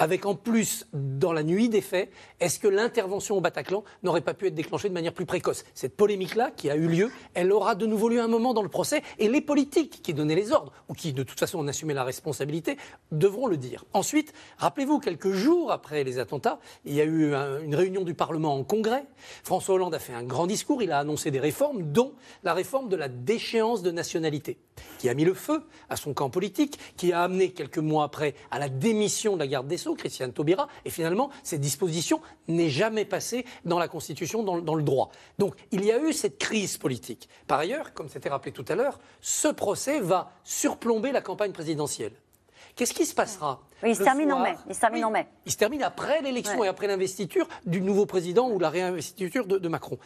Avec en plus, dans la nuit des faits, est-ce que l'intervention au Bataclan n'aurait pas pu être déclenchée de manière plus précoce? Cette polémique-là, qui a eu lieu, elle aura de nouveau lieu un moment dans le procès, et les politiques qui donnaient les ordres, ou qui de toute façon en assumaient la responsabilité, devront le dire. Ensuite, rappelez-vous, quelques jours après les attentats, il y a eu une réunion du Parlement en congrès. François Hollande a fait un grand discours, il a annoncé des réformes, dont la réforme de la déchéance de nationalité, qui a mis le feu à son camp politique, qui a amené quelques mois après à la démission de la garde des Christiane Taubira, et finalement, cette disposition n'est jamais passée dans la Constitution, dans, dans, le droit. Donc, il y a eu cette crise politique. Par ailleurs, comme c'était rappelé tout à l'heure, ce procès va surplomber la campagne présidentielle. Qu'est-ce qui se passera il se termine en mai. Il se termine en mai. Il se termine après l'élection et après l'investiture du nouveau président ou la réinvestiture de, de Macron.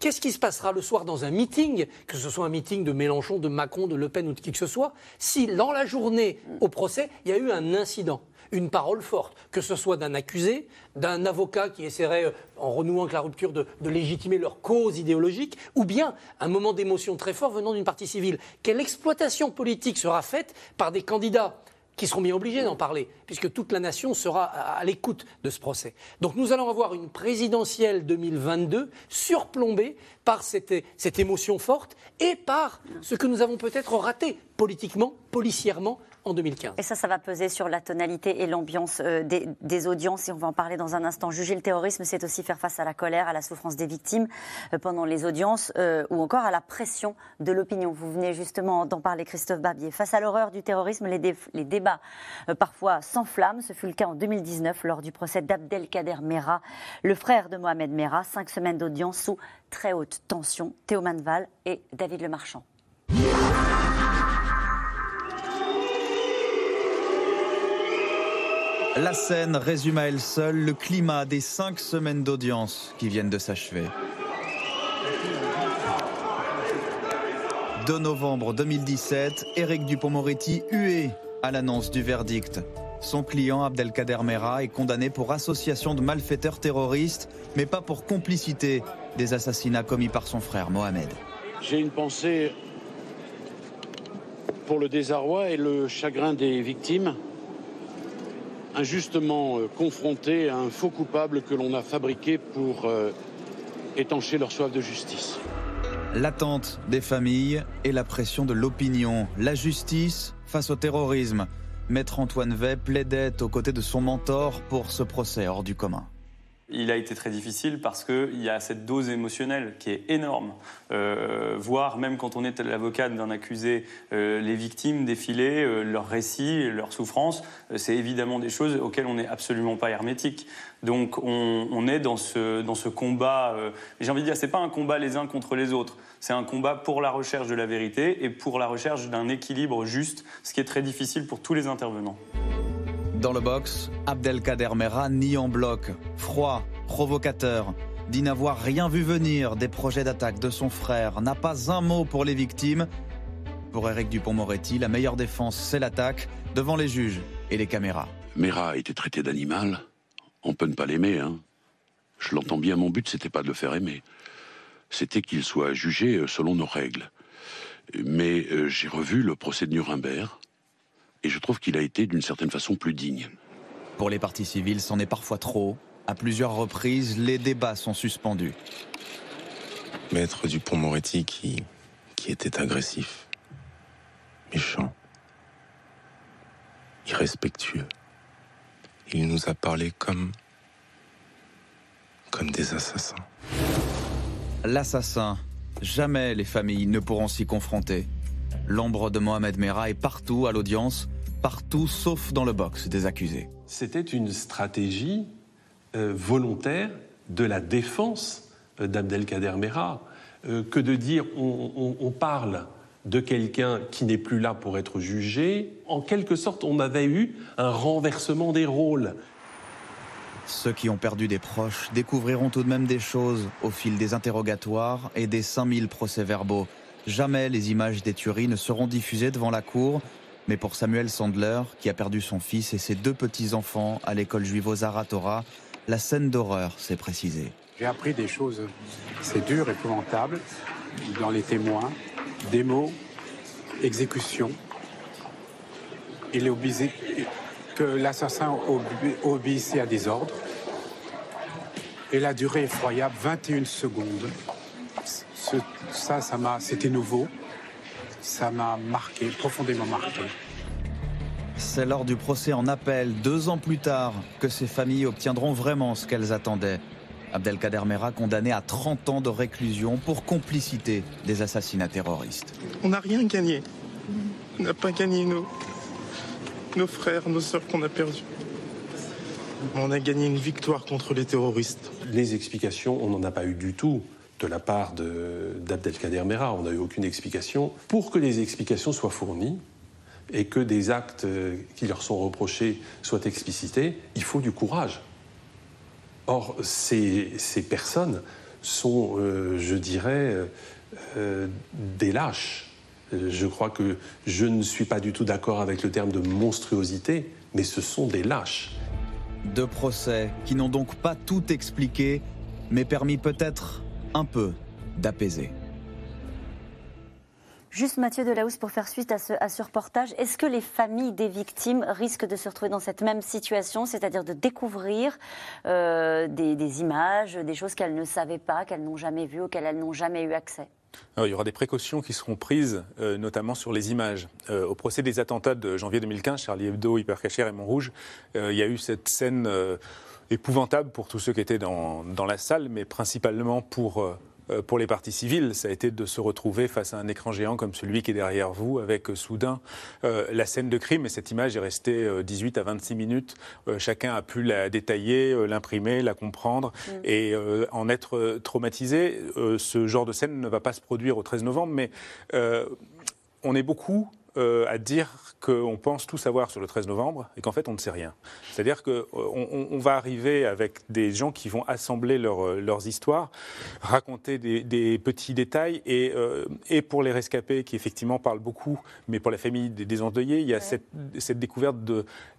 Qu'est-ce qui se passera le soir dans un meeting, que ce soit un meeting de Mélenchon, de Macron, de Le Pen ou de qui que ce soit, si dans la journée au procès, il y a eu un incident une parole forte, que ce soit d'un accusé, d'un avocat qui essaierait, euh, en renouant avec la rupture, de, légitimer leur cause idéologique, ou bien un moment d'émotion très fort venant d'une partie civile. Quelle exploitation politique sera faite par des candidats qui seront bien obligés d'en parler, puisque toute la nation sera à, l'écoute de ce procès. Donc nous allons avoir une présidentielle 2022 surplombée par cette, cette émotion forte et par ce que nous avons peut-être raté politiquement, policièrement, en 2015. Et ça, ça va peser sur la tonalité et l'ambiance euh, des, audiences, et on va en parler dans un instant. Juger le terrorisme, c'est aussi faire face à la colère, à la souffrance des victimes euh, pendant les audiences, euh, ou encore à la pression de l'opinion. Vous venez justement d'en parler, Christophe Barbier. Face à l'horreur du terrorisme, les, débats parfois s'enflamment. Ce fut le cas en 2019 lors du procès d'Abdelkader Mera, le frère de Mohamed Mera. Cinq semaines d'audience sous très haute tension. Théo Manval et David Lemarchand. La scène résume à elle seule le climat des cinq semaines d'audience qui viennent de s'achever. 2 novembre 2017, Éric Dupont-Moretti hué à l'annonce du verdict. Son client Abdelkader Mera est condamné pour association de malfaiteurs terroristes, mais pas pour complicité des assassinats commis par son frère Mohamed. J'ai une pensée pour le désarroi et le chagrin des victimes injustement euh, confrontés à un faux coupable que l'on a fabriqué pour euh, étancher leur soif de justice. L'attente des familles et la pression de l'opinion, la justice face au terrorisme. Maître Antoine Vey plaidait aux côtés de son mentor pour ce procès hors du commun. Il a été très difficile parce qu'il y a cette dose émotionnelle qui est énorme. Euh, voir, même quand on est l'avocat d'un accusé, euh, les victimes défiler, euh, leurs récits, leurs souffrances, c'est évidemment des choses auxquelles on n'est absolument pas hermétique. Donc on, est dans ce, dans ce combat, j'ai envie de dire, c'est pas un combat les uns contre les autres, c'est un combat pour la recherche de la vérité et pour la recherche d'un équilibre juste, ce qui est très difficile pour tous les intervenants. Dans le box, Abdelkader Mera nie en bloc, froid, provocateur, dit n'avoir rien vu venir des projets d'attaque de son frère, n'a pas un mot pour les victimes. Pour Eric Dupont-Moretti, la meilleure défense, c'est l'attaque devant les juges et les caméras. Mera a été traité d'animal. On peut ne pas l'aimer, hein. Je l'entends bien, mon but, c'était pas de le faire aimer. C'était qu'il soit jugé euh, selon nos règles. Mais euh, j'ai revu le procès de Nuremberg et je trouve qu'il a été d'une certaine façon plus digne. Pour les partis civils, c'en est parfois trop. À plusieurs reprises, les débats sont suspendus. Maître Dupont-Moretti qui, qui était agressif, méchant, irrespectueux. Il nous a parlé comme comme des assassins. L'assassin, jamais les familles ne pourront s'y confronter. L'ombre de Mohamed Merah est partout à l'audience, partout sauf dans le box des accusés. C'était une stratégie euh, volontaire de la défense euh, d'Abdelkader Merah. euh, que de dire on, on- on parle de quelqu'un qui n'est plus là pour être jugé. En quelque sorte, on avait eu un renversement des rôles. Ceux qui ont perdu des proches découvriront tout de même des choses au fil des interrogatoires et des 5000 procès-verbaux. Jamais les images des tueries ne seront diffusées devant la cour, mais pour Samuel Sandler, qui a perdu son fils et ses deux petits-enfants à l'école juive Ozara Torah, la scène d'horreur s'est précisée. J'ai appris des choses, c'est dur, épouvantable, dans les témoins, des mots, exécution. Il est obligé que l'assassin obé- obéissait à des ordres. Et la durée effroyable, 21 secondes. Ça, ça c'était nouveau. Ça m'a marqué, profondément marqué. C'est lors du procès en appel, deux ans plus tard, que ces familles obtiendront vraiment ce qu'elles attendaient. Abdelkader Mera condamné à 30 ans de réclusion pour complicité des assassinats terroristes. On n'a rien gagné. On n'a pas gagné nos, nos frères, nos sœurs qu'on a perdus. On a gagné une victoire contre les terroristes. Les explications, on n'en a pas eu du tout de la part de- d'Abdelkader Mera. On n'a eu aucune explication. Pour que les explications soient fournies et que des actes euh, qui leur sont reprochés soient explicités, il faut du courage. Or, ces, ces personnes sont, euh, je dirais, euh, des lâches. Je crois que je ne suis pas du tout d'accord avec le terme de monstruosité, mais ce sont des lâches. Deux procès qui n'ont donc pas tout expliqué, mais permis peut-être un peu d'apaiser. Juste Mathieu Delahousse, pour faire suite à ce, à ce reportage, est-ce que les familles des victimes risquent de se retrouver dans cette même situation, c'est-à-dire de découvrir euh, des, des images, des choses qu'elles ne savaient pas, qu'elles n'ont jamais vues, auxquelles elles n'ont jamais eu accès? Alors, il y aura des précautions qui seront prises, euh, notamment sur les images. Euh, au procès des attentats de janvier 2015, Charlie Hebdo, Hypercacher et Montrouge, euh, il y a eu cette scène euh, épouvantable pour tous ceux qui étaient dans, dans la salle, mais principalement pour, euh, euh, pour les parties civiles. Ça a été de se retrouver face à un écran géant comme celui qui est derrière vous, avec euh, soudain euh, la scène de crime. Et cette image est restée euh, 18 à 26 minutes. Chacun a pu la détailler, l'imprimer, la comprendre Mm. et en être traumatisé. Ce genre de scène ne va pas se produire au 13 novembre, mais on est beaucoup euh, à dire qu'on pense tout savoir sur le 13 novembre et qu'en fait on ne sait rien. C'est-à-dire qu'on on, on va arriver avec des gens qui vont assembler leur, euh, leurs histoires, raconter des, des petits détails et, euh, et pour les rescapés qui effectivement parlent beaucoup, mais pour la famille des, des endeuillés, il y a cette, cette découverte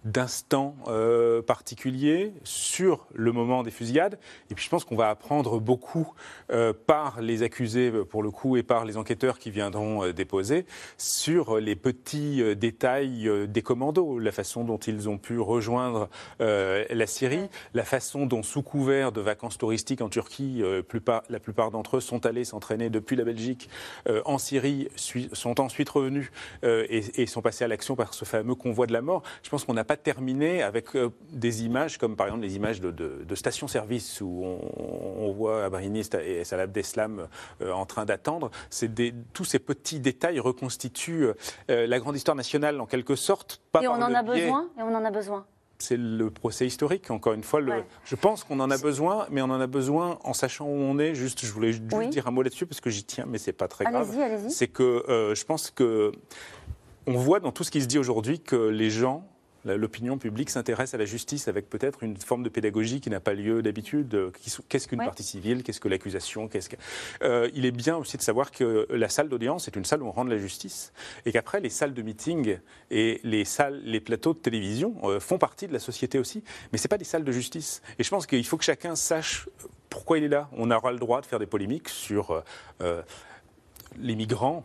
d'instants euh, particuliers sur le moment des fusillades. Et puis je pense qu'on va apprendre beaucoup euh, par les accusés euh, pour le coup et par les enquêteurs qui viendront euh, déposer sur les petits euh, détails euh, des commandos, la façon dont ils ont pu rejoindre euh, la Syrie, la façon dont sous couvert de vacances touristiques en Turquie, la plupart d'entre eux sont allés s'entraîner depuis la Belgique en Syrie, sont ensuite revenus et, sont passés à l'action par ce fameux convoi de la mort. Je pense qu'on n'a pas terminé avec des images comme par exemple les images de, de- de stations-service où on, on voit Abrini et Salah Abdeslam en train d'attendre. Tous ces petits détails reconstituent euh, la grande histoire nationale en quelque sorte. Pas Et on en a biais- besoin Et on en a besoin c'est le procès historique, encore une fois. Le, Je pense qu'on en a besoin, mais on en a besoin en sachant où on est. Juste, je voulais juste Oui. dire un mot là-dessus parce que j'y tiens, mais c'est pas très grave. Allez-y, allez-y. C'est que euh, je pense que on voit dans tout ce qui se dit aujourd'hui que les gens, l'opinion publique s'intéresse à la justice avec peut-être une forme de pédagogie qui n'a pas lieu d'habitude. Euh, Qu'est-ce qu'une Ouais. partie civile Qu'est-ce que l'accusation Qu'est-ce que... Euh, Il est bien aussi de savoir que la salle d'audience est une salle où on rend de la justice et qu'après les salles de meeting et les salles, les plateaux de télévision euh, font partie de la société aussi, mais c'est pas des salles de justice. Et je pense qu'il faut que chacun sache pourquoi il est là. On aura le droit de faire des polémiques sur euh, les migrants.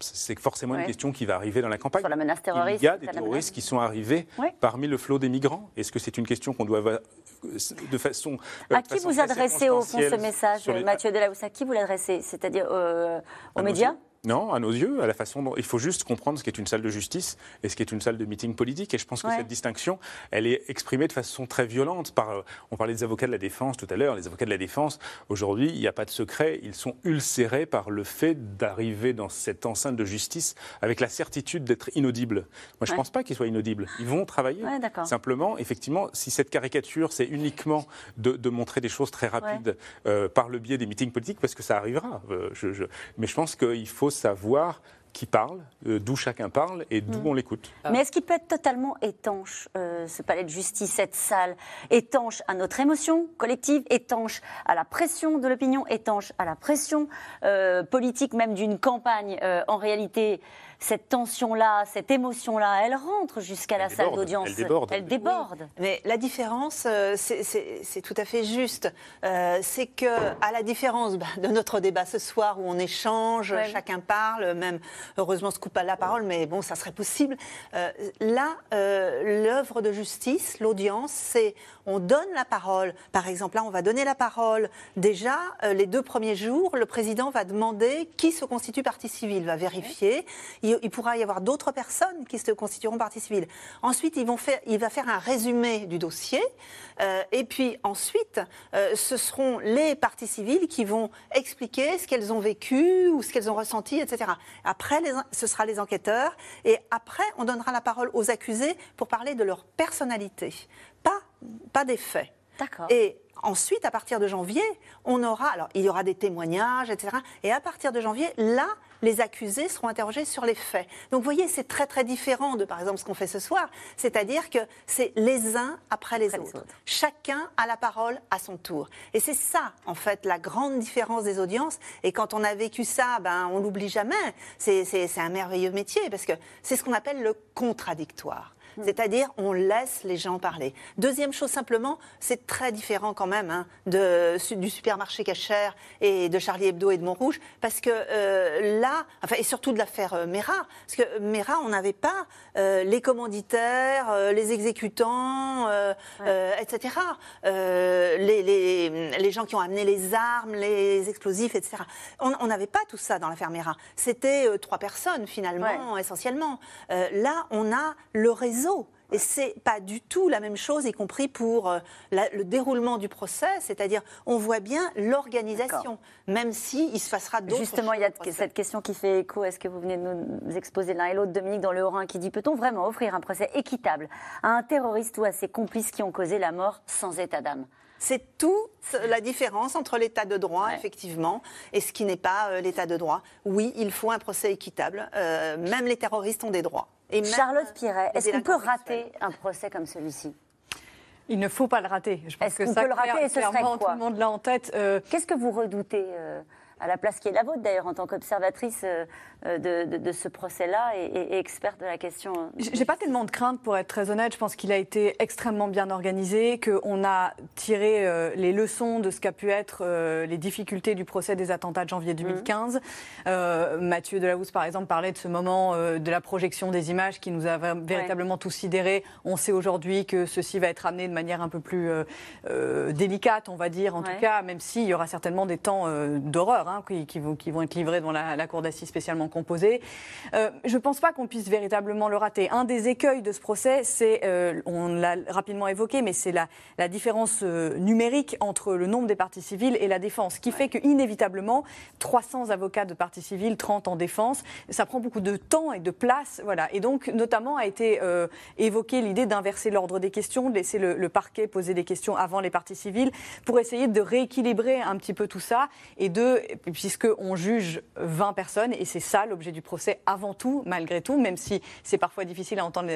C'est forcément Ouais. une question qui va arriver dans la campagne. Sur la menace terroriste, Il y a des terroristes qui sont arrivés Ouais. parmi le flot des migrants. Est-ce que c'est une question qu'on doit de façon euh, À qui façon vous adressez au fond ce message, les- Mathieu Delahousse À qui vous l'adressez? C'est-à-dire euh, aux Ah, médias? Non, à nos yeux, à la façon dont il faut juste comprendre ce qu'est une salle de justice et ce qu'est une salle de meeting politique. Et je pense que Ouais. cette distinction, elle est exprimée de façon très violente. Par, on parlait des avocats de la défense tout à l'heure. Les avocats de la défense, aujourd'hui, il n'y a pas de secret. Ils sont ulcérés par le fait d'arriver dans cette enceinte de justice avec la certitude d'être inaudibles. Moi, je ne Ouais. pense pas qu'ils soient inaudibles. Ils vont travailler. Ouais. Simplement, effectivement, si cette caricature, c'est uniquement de, de montrer des choses très rapides euh, par le biais des meetings politiques, parce que ça arrivera. euh, je- je- Mais je pense qu'il faut savoir qui parle, euh, d'où chacun parle et d'où Mm. on l'écoute. Mais est-ce qu'il peut être totalement étanche, euh, ce palais de justice, cette salle Étanche à notre émotion collective, étanche à la pression de l'opinion, étanche à la pression euh, politique même d'une campagne. En réalité, cette tension-là, cette émotion-là, elle rentre jusqu'à la salle d'audience. elle déborde. Elle déborde. Mais la différence, euh, c'est- tout à fait juste. Euh, c'est que, à la différence bah, de notre débat ce soir où on échange, Ouais. chacun parle, même heureusement se coupe pas la parole, mais bon, ça serait possible. Euh, là, euh, l'œuvre de justice, l'audience, c'est on donne la parole. Par exemple, là, on va donner la parole. Déjà, euh, les deux premiers jours, le président va demander qui se constitue partie civile, va vérifier. Il, il pourra y avoir d'autres personnes qui se constitueront partie civile. Ensuite, ils vont faire, il va faire un résumé du dossier. Euh, et puis ensuite, euh, ce seront les parties civiles qui vont expliquer ce qu'elles ont vécu ou ce qu'elles ont ressenti, etc. Après, les ce sera les enquêteurs. Et après, on donnera la parole aux accusés pour parler de leur personnalité, pas, pas des faits. D'accord. Et ensuite, à partir de janvier, on aura, alors il y aura des témoignages, etc. Et à partir de janvier, là, les accusés seront interrogés sur les faits. Donc, vous voyez, c'est très très différent de, par exemple, ce qu'on fait ce soir. C'est-à-dire que c'est les uns après les autres. Chacun a la parole à son tour. Et c'est ça, en fait, la grande différence des audiences. Et quand on a vécu ça, ben, on l'oublie jamais. C'est un merveilleux métier parce que c'est ce qu'on appelle le contradictoire. C'est-à-dire, on laisse les gens parler. Deuxième chose, simplement, c'est très différent quand même hein, de, du supermarché cachère et de Charlie Hebdo et de Montrouge, parce que euh, là, enfin, et surtout de l'affaire euh, Mera, parce que Mera, on n'avait pas euh, les commanditaires, euh, les exécutants, euh, euh, etc. Euh, les, les- les gens qui ont amené les armes, les explosifs, etc. On n'avait pas tout ça dans l'affaire Mera. C'était euh, trois personnes, finalement, essentiellement. Euh, là, on a le réseau. Et c'est pas du tout la même chose, y compris pour euh, la- le déroulement du procès, c'est-à-dire on voit bien l'organisation, même si il se passera d'autres. Justement, il y a cette question qui fait écho à ce que vous venez de nous exposer l'un et l'autre, Dominique, dans le Haut-Rhin, qui dit peut-on vraiment offrir un procès équitable à un terroriste ou à ses complices qui ont causé la mort sans état d'âme? C'est toute la différence entre l'état de droit, effectivement, et ce qui n'est pas euh, l'état de droit. Oui, il faut un procès équitable. Euh, même les terroristes ont des droits. Et même, Charlotte Piret, est-ce qu'on peut rater un procès comme celui-ci? Il ne faut pas le rater. Je pense Est-ce que qu'on ça, peut le rater clair- et ce serait clairement, quoi? tout le monde l'a en tête. Euh, Qu'est-ce que vous redoutez euh, à la place qui est la vôtre d'ailleurs en tant qu'observatrice euh, euh, de, de- de ce procès-là et, experte de la question euh, J'ai pas tellement de crainte pour être très honnête. Je pense qu'il a été extrêmement bien organisé, qu'on a tiré les leçons de ce qu'a pu être les difficultés du procès des attentats de janvier 2015. Euh, Mathieu Delahousse, par exemple, parlait de ce moment de la projection des images qui nous a véritablement tous sidérés. On sait aujourd'hui que ceci va être amené de manière un peu plus euh, délicate, on va dire, en Ouais. tout cas, même s'il y aura certainement des temps euh, d'horreur hein, qui, vont, être livrés devant la, cour d'assises spécialement composée. Euh, je ne pense pas qu'on puisse véritablement le rater. Un des écueils de ce procès, c'est, euh, on l'a rapidement évoqué, mais c'est la, différence euh, numérique entre le nombre des parties civiles et la défense, qui fait que inévitablement 300 avocats de partie civile, 30 en défense, ça prend beaucoup de temps et de place, voilà. Et donc, notamment, a été évoquée l'idée d'inverser l'ordre des questions, de laisser le, le parquet poser des questions avant les parties civiles, pour essayer de rééquilibrer un petit peu tout ça et de, puisque on juge 20 personnes, et c'est ça l'objet du procès avant tout, malgré tout, même si c'est parfois difficile à entendre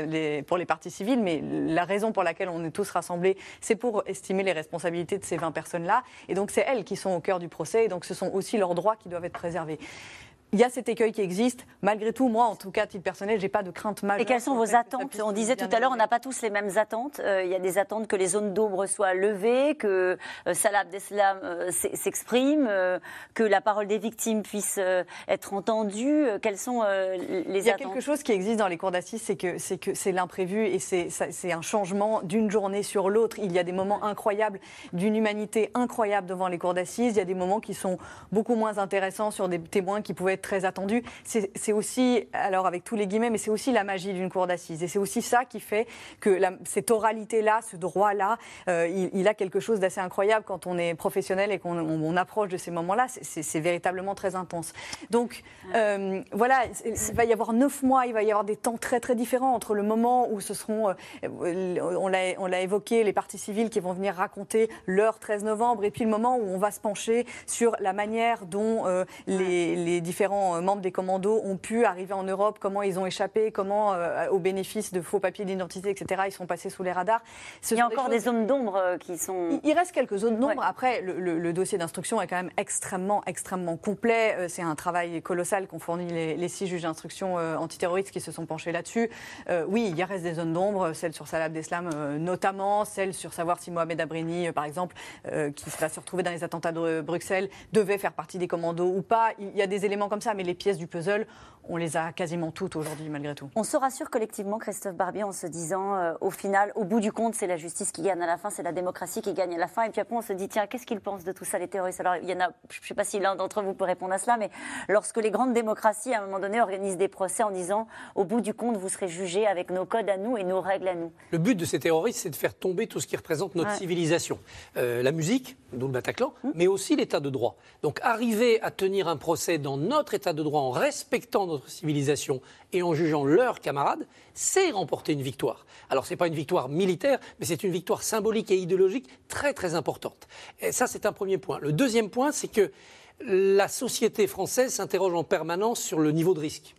pour les parties civiles, mais la raison pour laquelle on est tous rassemblés, c'est pour estimer les responsabilités de ces 20 personnes-là. Et donc c'est elles qui sont au cœur du procès, et donc ce sont aussi leurs droits qui doivent être préservés. Il y a cet écueil qui existe. Malgré tout, moi, en tout cas, à titre personnel, j'ai pas de crainte majeure. Et quelles sont vos attentes? On disait tout à l'heure, on n'a pas tous les mêmes attentes. Euh, il y a des attentes que les zones d'ombre soient levées, que euh, Salah Abdeslam euh, s'exprime, euh, que la parole des victimes puisse être entendue. Quelles sont les Il y a attentes? quelque chose qui existe dans les cours d'assises, c'est que c'est que c'est l'imprévu et c'est c'est un changement d'une journée sur l'autre. Il y a des moments incroyables d'une humanité incroyable devant les cours d'assises. Il y a des moments qui sont beaucoup moins intéressants sur des témoins qui pouvaient être être très attendu. C'est aussi, alors avec tous les guillemets, mais c'est aussi la magie d'une cour d'assises. Et c'est aussi ça qui fait que la, cette oralité-là, ce droit-là, euh, il, a quelque chose d'assez incroyable quand on est professionnel et qu'on approche de ces moments-là. C'est véritablement très intense. Donc euh, voilà, il va y avoir neuf mois, il va y avoir des temps très très différents entre le moment où ce seront, euh, on l'a évoqué, les parties civiles qui vont venir raconter leur 13 novembre, et puis le moment où on va se pencher sur la manière dont les, différents membres des commandos ont pu arriver en Europe, comment ils ont échappé, comment, au bénéfice de faux papiers d'identité, etc., ils sont passés sous les radars. il y a encore des, zones d'ombre qui sont. Il reste quelques zones d'ombre. Après, le, dossier d'instruction est quand même extrêmement, extrêmement complet. C'est un travail colossal qu'ont fourni les, six juges d'instruction antiterroristes qui se sont penchés là-dessus. oui, il reste des zones d'ombre, celle sur Salah Abdeslam notamment, celle sur savoir si Mohamed Abrini, par exemple, qui va se retrouver dans les attentats de Bruxelles, devait faire partie des commandos ou pas. Il y a des éléments comme ça, mais les pièces du puzzle, on les a quasiment toutes aujourd'hui, malgré tout. On se rassure collectivement, Christophe Barbier, en se disant, euh, au final, au bout du compte, c'est la justice qui gagne à la fin, c'est la démocratie qui gagne à la fin. Et puis après, on se dit, tiens, qu'est-ce qu'ils pensent de tout ça, les terroristes? Alors, il y en a, je ne sais pas si l'un d'entre vous peut répondre à cela, mais lorsque les grandes démocraties, à un moment donné, organisent des procès en disant, au bout du compte, vous serez jugés avec nos codes à nous et nos règles à nous. Le but de ces terroristes, c'est de faire tomber tout ce qui représente notre civilisation. Euh, la musique, d'où le Bataclan, hum. mais aussi l'état de droit. Donc, arriver à tenir un procès dans notre état de droit en respectant notre civilisation et en jugeant leurs camarades, c'est remporter une victoire. Alors ce n'est pas une victoire militaire, mais c'est une victoire symbolique et idéologique très très importante. Et ça, c'est un premier point. Le deuxième point, c'est que la société française s'interroge en permanence sur le niveau de risque.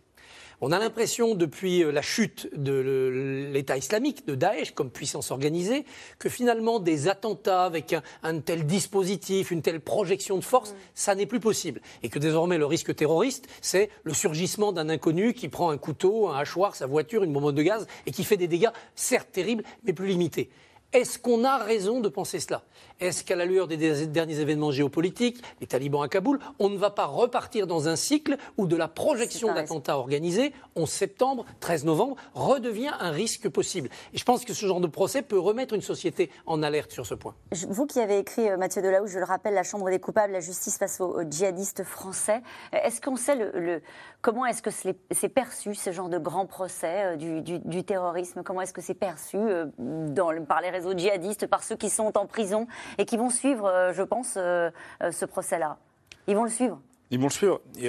On a l'impression, depuis euh, la chute de l'État islamique, de Daesh comme puissance organisée, que finalement des attentats avec un, tel dispositif, une telle projection de force, mm. ça n'est plus possible. Et que désormais le risque terroriste, c'est le surgissement d'un inconnu qui prend un couteau, un hachoir, sa voiture, une bombe de gaz et qui fait des dégâts, certes terribles, mais plus limités. Est-ce qu'on a raison de penser cela? Est-ce qu'à la lueur des derniers événements géopolitiques, les talibans à Kaboul, on ne va pas repartir dans un cycle où de la projection d'attentats organisés, 11 septembre, 13 novembre, redevient un risque possible? Et je pense que ce genre de procès peut remettre une société en alerte sur ce point. Vous qui avez écrit, euh, Mathieu Delahaut, je le rappelle, La Chambre des coupables, la justice face aux, djihadistes français, euh, est-ce qu'on sait le, comment est-ce que c'est perçu, ce genre de grand procès euh, du, terrorisme? Comment est-ce que c'est perçu dans, par les réseaux aux djihadistes, par ceux qui sont en prison? Et qui vont suivre, euh, je pense, euh, euh, ce procès-là. Ils vont le suivre. Ils vont le suivre. Il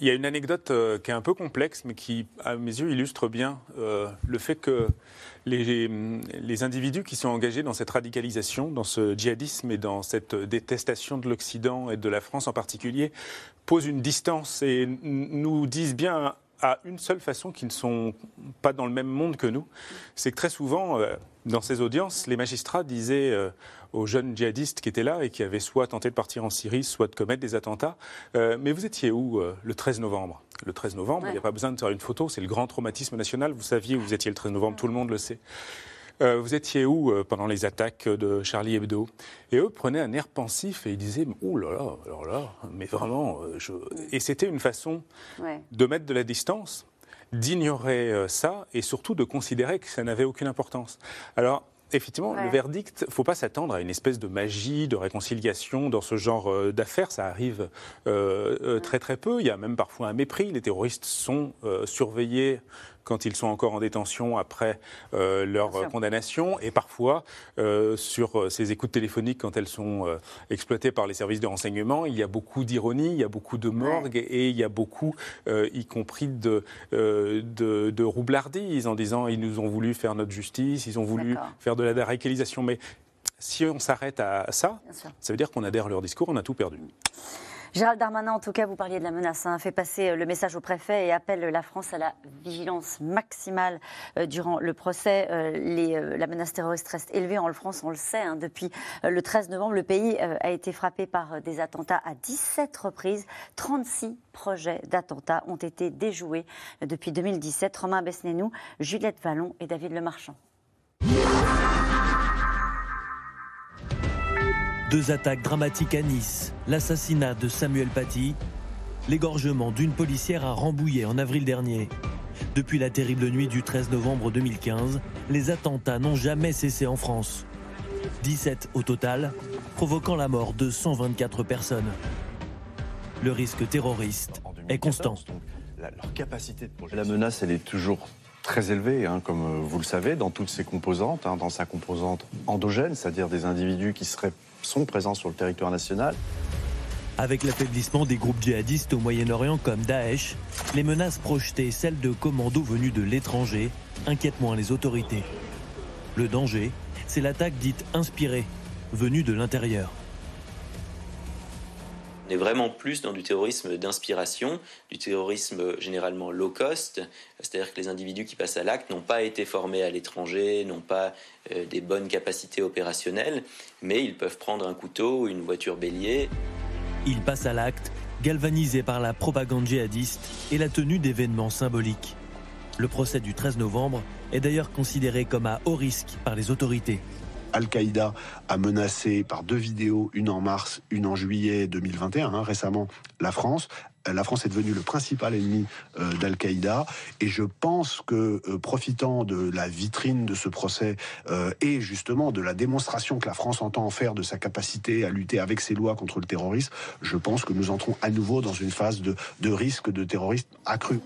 y a une anecdote qui est un peu complexe, mais qui, à mes yeux, illustre bien le fait que les, individus qui sont engagés dans cette radicalisation, dans ce djihadisme et dans cette détestation de l'Occident et de la France en particulier, posent une distance et nous disent bien à une seule façon qu'ils ne sont pas dans le même monde que nous. C'est que très souvent, dans ces audiences, les magistrats disaient aux jeunes djihadistes qui étaient là et qui avaient soit tenté de partir en Syrie, soit de commettre des attentats, euh, mais vous étiez où le 13 novembre? Le 13 novembre, il n'y a pas besoin de faire une photo, c'est le grand traumatisme national. Vous saviez où vous étiez le 13 novembre, tout le monde le sait. Euh, vous étiez où euh, pendant les attaques de Charlie Hebdo? Et eux prenaient un air pensif et ils disaient Oh là là, alors là, mais vraiment. Euh, je... Et c'était une façon de mettre de la distance, d'ignorer ça et surtout de considérer que ça n'avait aucune importance. Alors, Effectivement, le verdict, faut pas s'attendre à une espèce de magie, de réconciliation dans ce genre d'affaires. Ça arrive très très peu. Il y a même parfois un mépris. Les terroristes sont surveillés quand ils sont encore en détention après euh, leur condamnation, et parfois euh, sur euh, ces écoutes téléphoniques quand elles sont exploitées par les services de renseignement, il y a beaucoup d'ironie, il y a beaucoup de morgue et, il y a beaucoup, y compris de, de, de roublardise en disant ils nous ont voulu faire notre justice, ils ont voulu faire de la radicalisation. Mais si on s'arrête à ça, ça veut dire qu'on adhère à leur discours, on a tout perdu. Gérald Darmanin, en tout cas, vous parliez de la menace, hein, fait passer euh, le message au préfet et appelle la France à la vigilance maximale euh, durant le procès. Euh, la menace terroriste reste élevée en France, on le sait. Hein, depuis le 13 novembre, le pays a été frappé par des attentats à 17 reprises. 36 projets d'attentats ont été déjoués depuis 2017. Romain Besnénou, Juliette Vallon et David Lemarchand. Deux attaques dramatiques à Nice, l'assassinat de Samuel Paty, l'égorgement d'une policière à Rambouillet en avril dernier. Depuis la terrible nuit du 13 novembre 2015, les attentats n'ont jamais cessé en France. 17 au total, provoquant la mort de 124 personnes. le risque terroriste est constant. La, leur capacité de projet. La menace, elle est toujours très élevée, hein, comme euh, vous le savez, dans toutes ses composantes, hein, dans sa composante endogène, c'est-à-dire des individus qui seraient, sont présents sur le territoire national. Avec l'affaiblissement des groupes djihadistes au Moyen-Orient comme Daesh, les menaces projetées, celles de commandos venus de l'étranger, inquiètent moins les autorités. Le danger, c'est l'attaque dite inspirée, venue de l'intérieur. On est vraiment plus dans du terrorisme d'inspiration, du terrorisme généralement low cost, c'est-à-dire que les individus qui passent à l'acte n'ont pas été formés à l'étranger, n'ont pas euh, des bonnes capacités opérationnelles, mais ils peuvent prendre un couteau ou une voiture bélier. Ils passent à l'acte, galvanisés par la propagande djihadiste et la tenue d'événements symboliques. Le procès du 13 novembre est d'ailleurs considéré comme à haut risque par les autorités. Al-Qaïda a menacé par deux vidéos, une en mars, une en juillet 2021, hein, récemment, la France. Euh, La France est devenue le principal ennemi euh, d'Al-Qaïda et je pense que euh, profitant de la vitrine de ce procès et justement de la démonstration que la France entend en faire de sa capacité à lutter avec ses lois contre le terrorisme, je pense que nous entrons à nouveau dans une phase de, de risque de terrorisme accru.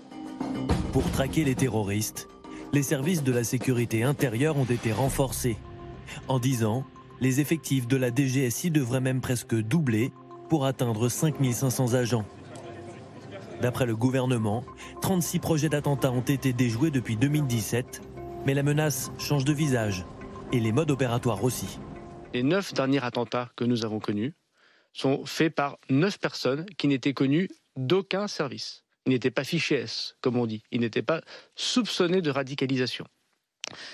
Pour traquer les terroristes, les services de la sécurité intérieure ont été renforcés. En 10 ans, les effectifs de la DGSI devraient même presque doubler pour atteindre 5500 agents. D'après le gouvernement, 36 projets d'attentats ont été déjoués depuis 2017, mais la menace change de visage et les modes opératoires aussi. Les neuf derniers attentats que nous avons connus sont faits par neuf personnes qui n'étaient connues d'aucun service. Ils n'étaient pas fichés S, comme on dit. Ils n'étaient pas soupçonnés de radicalisation.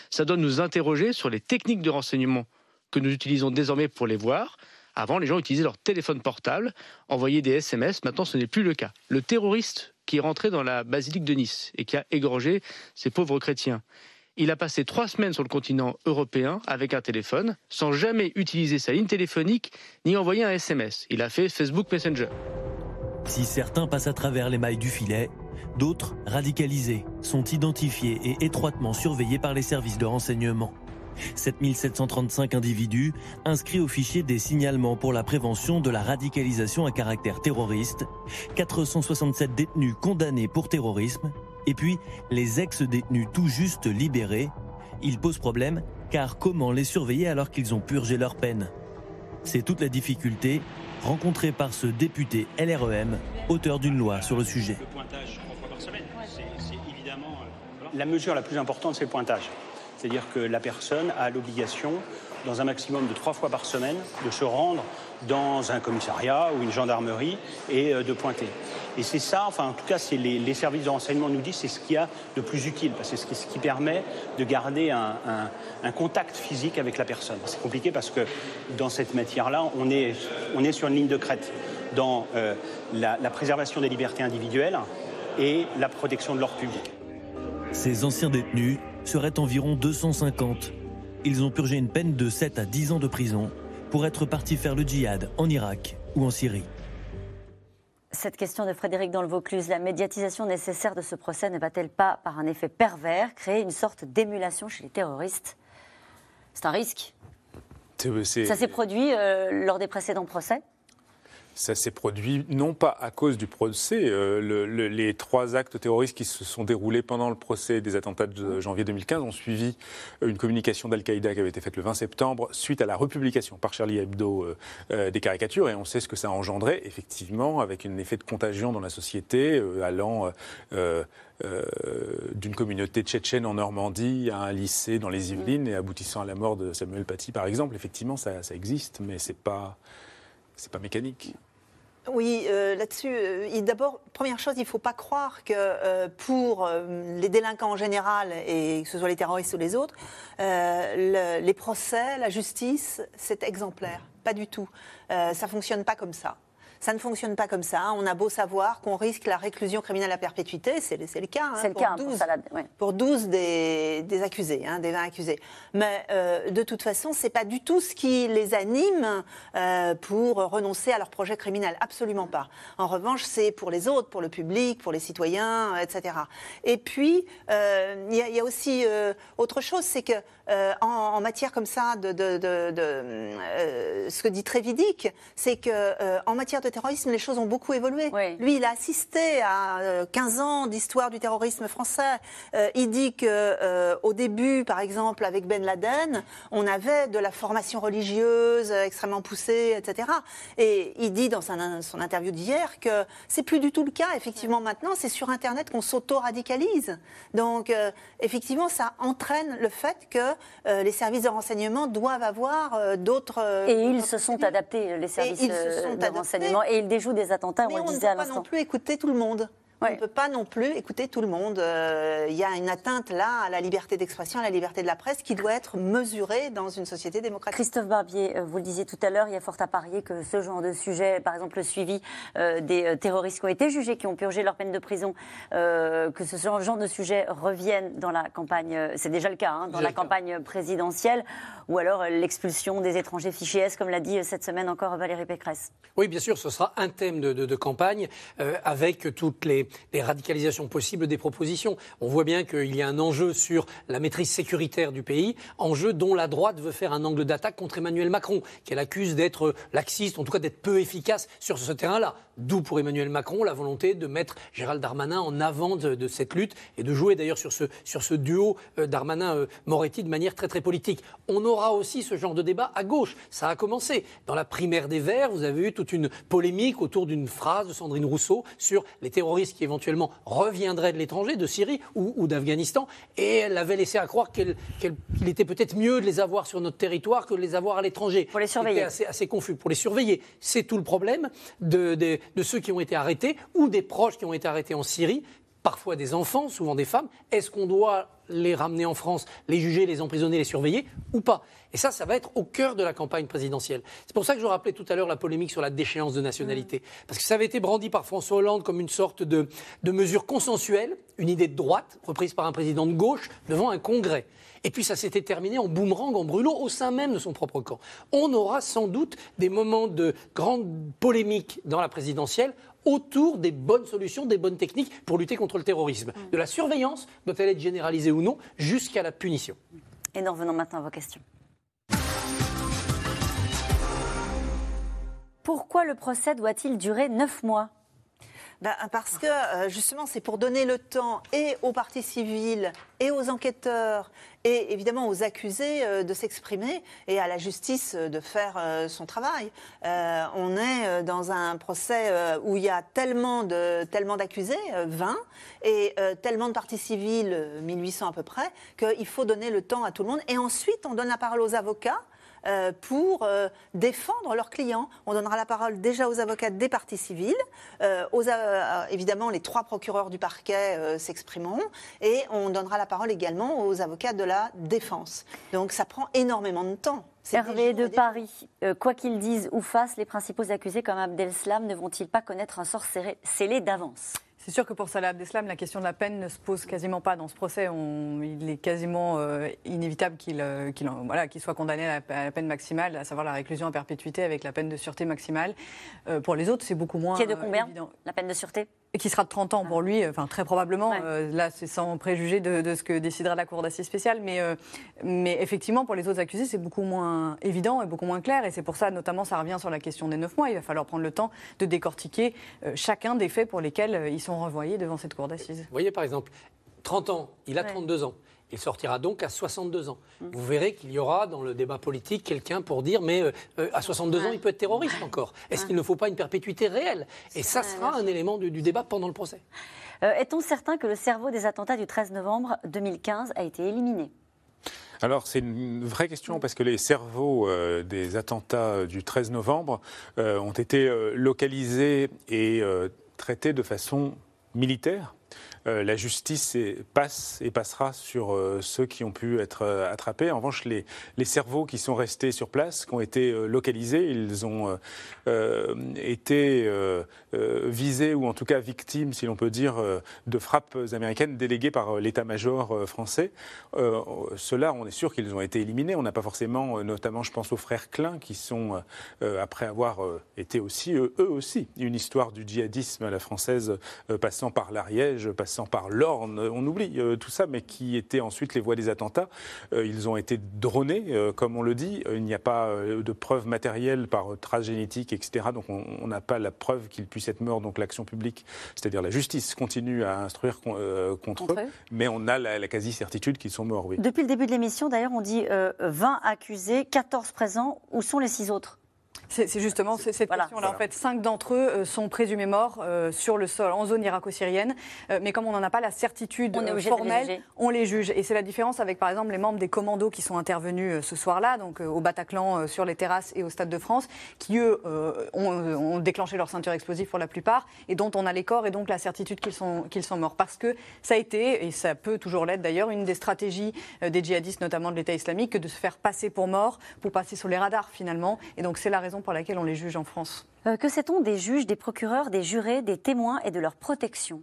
Ça doit nous interroger sur les techniques de renseignement que nous utilisons désormais pour les voir. Avant, les gens utilisaient leur téléphone portable, envoyaient des SMS. Maintenant, ce n'est plus le cas. Le terroriste qui est rentré dans la basilique de Nice et qui a égorgé ces pauvres chrétiens, il a passé trois semaines sur le continent européen avec un téléphone, sans jamais utiliser sa ligne téléphonique ni envoyer un SMS. Il a fait Facebook Messenger. Si certains passent à travers les mailles du filet, d'autres, radicalisés, sont identifiés et étroitement surveillés par les services de renseignement. 7735 individus inscrits au fichier des signalements pour la prévention de la radicalisation à caractère terroriste, 467 détenus condamnés pour terrorisme, et puis les ex-détenus tout juste libérés. Ils posent problème car comment les surveiller alors qu'ils ont purgé leur peine? C'est toute la difficulté rencontrée par ce député LREM, auteur d'une loi sur le sujet trois fois par semaine, c'est c'est évidemment euh, la mesure la plus importante, c'est le pointage. C'est-à-dire que la personne a l'obligation, dans un maximum de trois fois par semaine, de se rendre dans un commissariat ou une gendarmerie et euh, de pointer. Et c'est ça, enfin en tout cas, c'est les, services de renseignement nous disent, c'est ce qu'il y a de plus utile, parce que c'est ce qui, permet de garder un, contact physique avec la personne. C'est compliqué parce que dans cette matière-là, on est, sur une ligne de crête dans euh, la préservation des libertés individuelles et la protection de l'ordre public. Ces anciens détenus seraient environ 250. Ils ont purgé une peine de 7 à 10 ans de prison pour être partis faire le djihad en Irak ou en Syrie. Cette question de Frédéric dans le Vaucluse, la médiatisation nécessaire de ce procès ne va-t-elle pas, par un effet pervers, créer une sorte d'émulation chez les terroristes? C'est un risque. C'est- c'est- Ça s'est produit euh, lors des précédents procès? Ça s'est produit non pas à cause du procès. euh, le- le- les trois actes terroristes qui se sont déroulés pendant le procès des attentats de janvier 2015 ont suivi une communication d'Al-Qaïda qui avait été faite le 20 septembre suite à la republication par Charlie Hebdo euh, euh, des caricatures. Et on sait ce que ça a engendré, effectivement, avec un effet de contagion dans la société, euh, allant euh, euh, euh, d'une communauté tchétchène en Normandie à un lycée dans les Yvelines et aboutissant à la mort de Samuel Paty, par exemple. Effectivement, ça, ça existe, mais c'est pas, c'est pas mécanique. Oui, euh, là-dessus, euh, d'abord, première chose, il ne faut pas croire que euh, pour les délinquants en général, et que ce soit les terroristes ou les autres, le- les procès, la justice, c'est exemplaire. Pas du tout. Ça ne fonctionne pas comme ça. Ça ne fonctionne pas comme ça. On a beau savoir qu'on risque la réclusion criminelle à perpétuité, c'est le, cas. hein, C'est le pour cas hein, pour 12 Salah, ouais. pour 12 des, des accusés, hein, des 20 accusés. Mais euh, de toute façon, c'est pas du tout ce qui les anime euh, pour renoncer à leur projet criminel, absolument pas. En revanche, c'est pour les autres, pour le public, pour les citoyens, etc. Et puis, euh, il y, a- il y a aussi autre chose, c'est que en, en matière comme ça de, de- de- de, ce que dit Trévidic, c'est que en matière de terrorisme, les choses ont beaucoup évolué. Lui, il a assisté à euh, 15 ans d'histoire du terrorisme français. Euh, il dit que euh, au début, par exemple, avec Ben Laden, on avait de la formation religieuse euh, extrêmement poussée, etc. Et il dit dans son, son interview d'hier que c'est plus du tout le cas. Effectivement, maintenant, c'est sur Internet qu'on s'auto-radicalise. Donc, euh, effectivement, ça entraîne le fait que euh, les services de renseignement doivent avoir euh, d'autres. euh, Et ils se sont adaptés, les services euh, de renseignement, et ils déjouent des attentats, Mais on le on ne disait à peut pas non l'instant. plus écouter tout le monde. On ne peut pas non plus écouter tout le monde. Euh, Il y a une atteinte là à la liberté d'expression, à la liberté de la presse qui doit être mesurée dans une société démocratique. Christophe Barbier, euh, vous le disiez tout à l'heure, il y a fort à parier que ce genre de sujet, par exemple le suivi euh, des euh, terroristes qui ont été jugés, qui ont purgé leur peine de prison, euh, que ce genre genre de sujet revienne dans la campagne, euh, c'est déjà le cas, hein, dans Déjà la cas. campagne présidentielle, ou alors euh, l'expulsion des étrangers fichés S, comme l'a dit euh, cette semaine encore Valérie Pécresse. Oui, bien sûr, ce sera un thème de, de- de campagne euh, avec toutes les, les radicalisations possibles des propositions. On voit bien qu'il y a un enjeu sur la maîtrise sécuritaire du pays, enjeu dont la droite veut faire un angle d'attaque contre Emmanuel Macron, qu'elle accuse d'être laxiste, en tout cas d'être peu efficace sur ce terrain-là. D'où pour Emmanuel Macron la volonté de mettre Gérald Darmanin en avant de, cette lutte et de jouer d'ailleurs sur ce, sur ce duo euh, Darmanin-Moretti de manière très très politique. On aura aussi ce genre de débat à gauche. Ça a commencé. Dans la primaire des Verts, vous avez eu toute une polémique autour d'une phrase de Sandrine Rousseau sur les terroristes qui éventuellement reviendraient de l'étranger, de Syrie ou, ou d'Afghanistan. Et elle avait laissé à croire qu'il était peut-être mieux de les avoir sur notre territoire que de les avoir à l'étranger. Pour les surveiller. assez, assez confus. Pour les surveiller. C'est tout le problème de, de- de ceux qui ont été arrêtés ou des proches qui ont été arrêtés en Syrie parfois des enfants, souvent des femmes. Est-ce qu'on doit les ramener en France, les juger, les emprisonner, les surveiller ou pas Et ça, ça va être au cœur de la campagne présidentielle. C'est pour ça que je rappelais tout à l'heure la polémique sur la déchéance de nationalité. Parce que ça avait été brandi par François Hollande comme une sorte de, de mesure consensuelle, une idée de droite, reprise par un président de gauche, devant un congrès. Et puis ça s'était terminé en boomerang, en brûlot, au sein même de son propre camp. On aura sans doute des moments de grande polémique dans la présidentielle autour des bonnes solutions, des bonnes techniques pour lutter contre le terrorisme. De la surveillance, doit-elle être généralisée ou non, jusqu'à la punition. Et nous revenons maintenant à vos questions. Pourquoi le procès doit-il durer neuf mois? Ben, parce que euh, justement, c'est pour donner le temps et aux parties civiles et aux enquêteurs et évidemment aux accusés euh, de s'exprimer et à la justice euh, de faire son travail. On est dans un procès où il y a tellement tellement d'accusés, euh, 20, et tellement de parties civiles, euh, 1800 à peu près, qu'il faut donner le temps à tout le monde. Et ensuite, on donne la parole aux avocats euh, pour euh, défendre leurs clients. On donnera la parole déjà aux avocats des parties civiles. Euh, aux, évidemment, les trois procureurs du parquet s'exprimeront. Et on donnera la parole également aux avocats de la défense. Donc ça prend énormément de temps. Hervé de Paris, euh, quoi qu'ils disent ou fassent, les principaux accusés comme Abdeslam ne vont-ils pas connaître un sort scellé d'avance? C'est sûr que pour Salah Abdeslam, la question de la peine ne se pose quasiment pas dans ce procès. On- il est quasiment euh, inévitable qu'il euh, qu'il voilà, soit condamné à la, à la peine maximale, à savoir la réclusion à perpétuité avec la peine de sûreté maximale. Euh, pour les autres, c'est beaucoup moins Qui est de combien évident. La peine de sûreté? Et qui sera de 30 ans pour lui, enfin très probablement. Euh, là, c'est sans préjuger de, de ce que décidera la Cour d'assises spéciale. Mais, euh, mais effectivement, pour les autres accusés, c'est beaucoup moins évident et beaucoup moins clair. Et c'est pour ça, notamment, ça revient sur la question des 9 mois. Il va falloir prendre le temps de décortiquer euh, chacun des faits pour lesquels euh, ils sont renvoyés devant cette Cour d'assises. Vous voyez, par exemple, 30 ans, il a Ouais. 32 ans. Il sortira donc à 62 ans. Vous verrez qu'il y aura dans le débat politique quelqu'un pour dire mais euh, euh, à 62 ans, il peut être terroriste encore. Est-ce qu'il ne faut pas une perpétuité réelle? Et ça sera un élément du, du débat pendant le procès. Euh, Est-on certain que le cerveau des attentats du 13 novembre 2015 a été éliminé? Alors c'est une vraie question parce que les cerveaux euh, des attentats du 13 novembre euh, ont été euh, localisés et euh, traités de façon militaire. Euh, la justice passe et passera sur euh, ceux qui ont pu être euh, attrapés. En revanche, les, cerveaux qui sont restés sur place, qui ont été localisés, ils ont été visés ou en tout cas victimes, si l'on peut dire, de frappes américaines déléguées par l'état-major français. Ceux-là, on est sûr qu'ils ont été éliminés. On n'a pas forcément, notamment, je pense aux frères Klein, qui sont, après avoir été aussi, eux, aussi, une histoire du djihadisme à la française passant par l'Ariège Liège, passant par l'Orne, on oublie euh, tout ça, mais qui étaient ensuite les voies des attentats. Euh, ils ont été dronés, euh, comme on le dit. Il n'y a pas euh, de preuves matérielles par euh, trace génétique, etc. Donc on n'a pas la preuve qu'ils puissent être morts. Donc l'action publique, c'est-à-dire la justice, continue à instruire con- euh, contre, Contre eux. eux. Mais on a la, la quasi-certitude qu'ils sont morts, oui. Depuis le début de l'émission, d'ailleurs, on dit euh, 20 accusés, 14 présents. Où sont les six autres? C'est justement cette question-là. En fait, cinq d'entre eux euh, sont présumés morts euh, sur le sol, en zone irako-syrienne. Euh, mais comme on n'en a pas la certitude On est euh, les formelle, on les juge. Et c'est la différence avec, par exemple, les membres des commandos qui sont intervenus euh, ce soir-là, donc euh, au Bataclan, euh, sur les terrasses et au Stade de France, qui, eux, euh, ont, euh, ont déclenché leur ceinture explosive pour la plupart, et dont on a les corps et donc la certitude qu'ils sont, qu'ils sont morts. Parce que ça a été, et ça peut toujours l'être d'ailleurs, une des stratégies euh, des djihadistes, notamment de l'État islamique, que de se faire passer pour morts, pour passer sur les radars finalement. Et donc c'est la raison pour laquelle on les juge en France. Euh, Que sait-on des juges, des procureurs, des jurés, des témoins et de leur protection?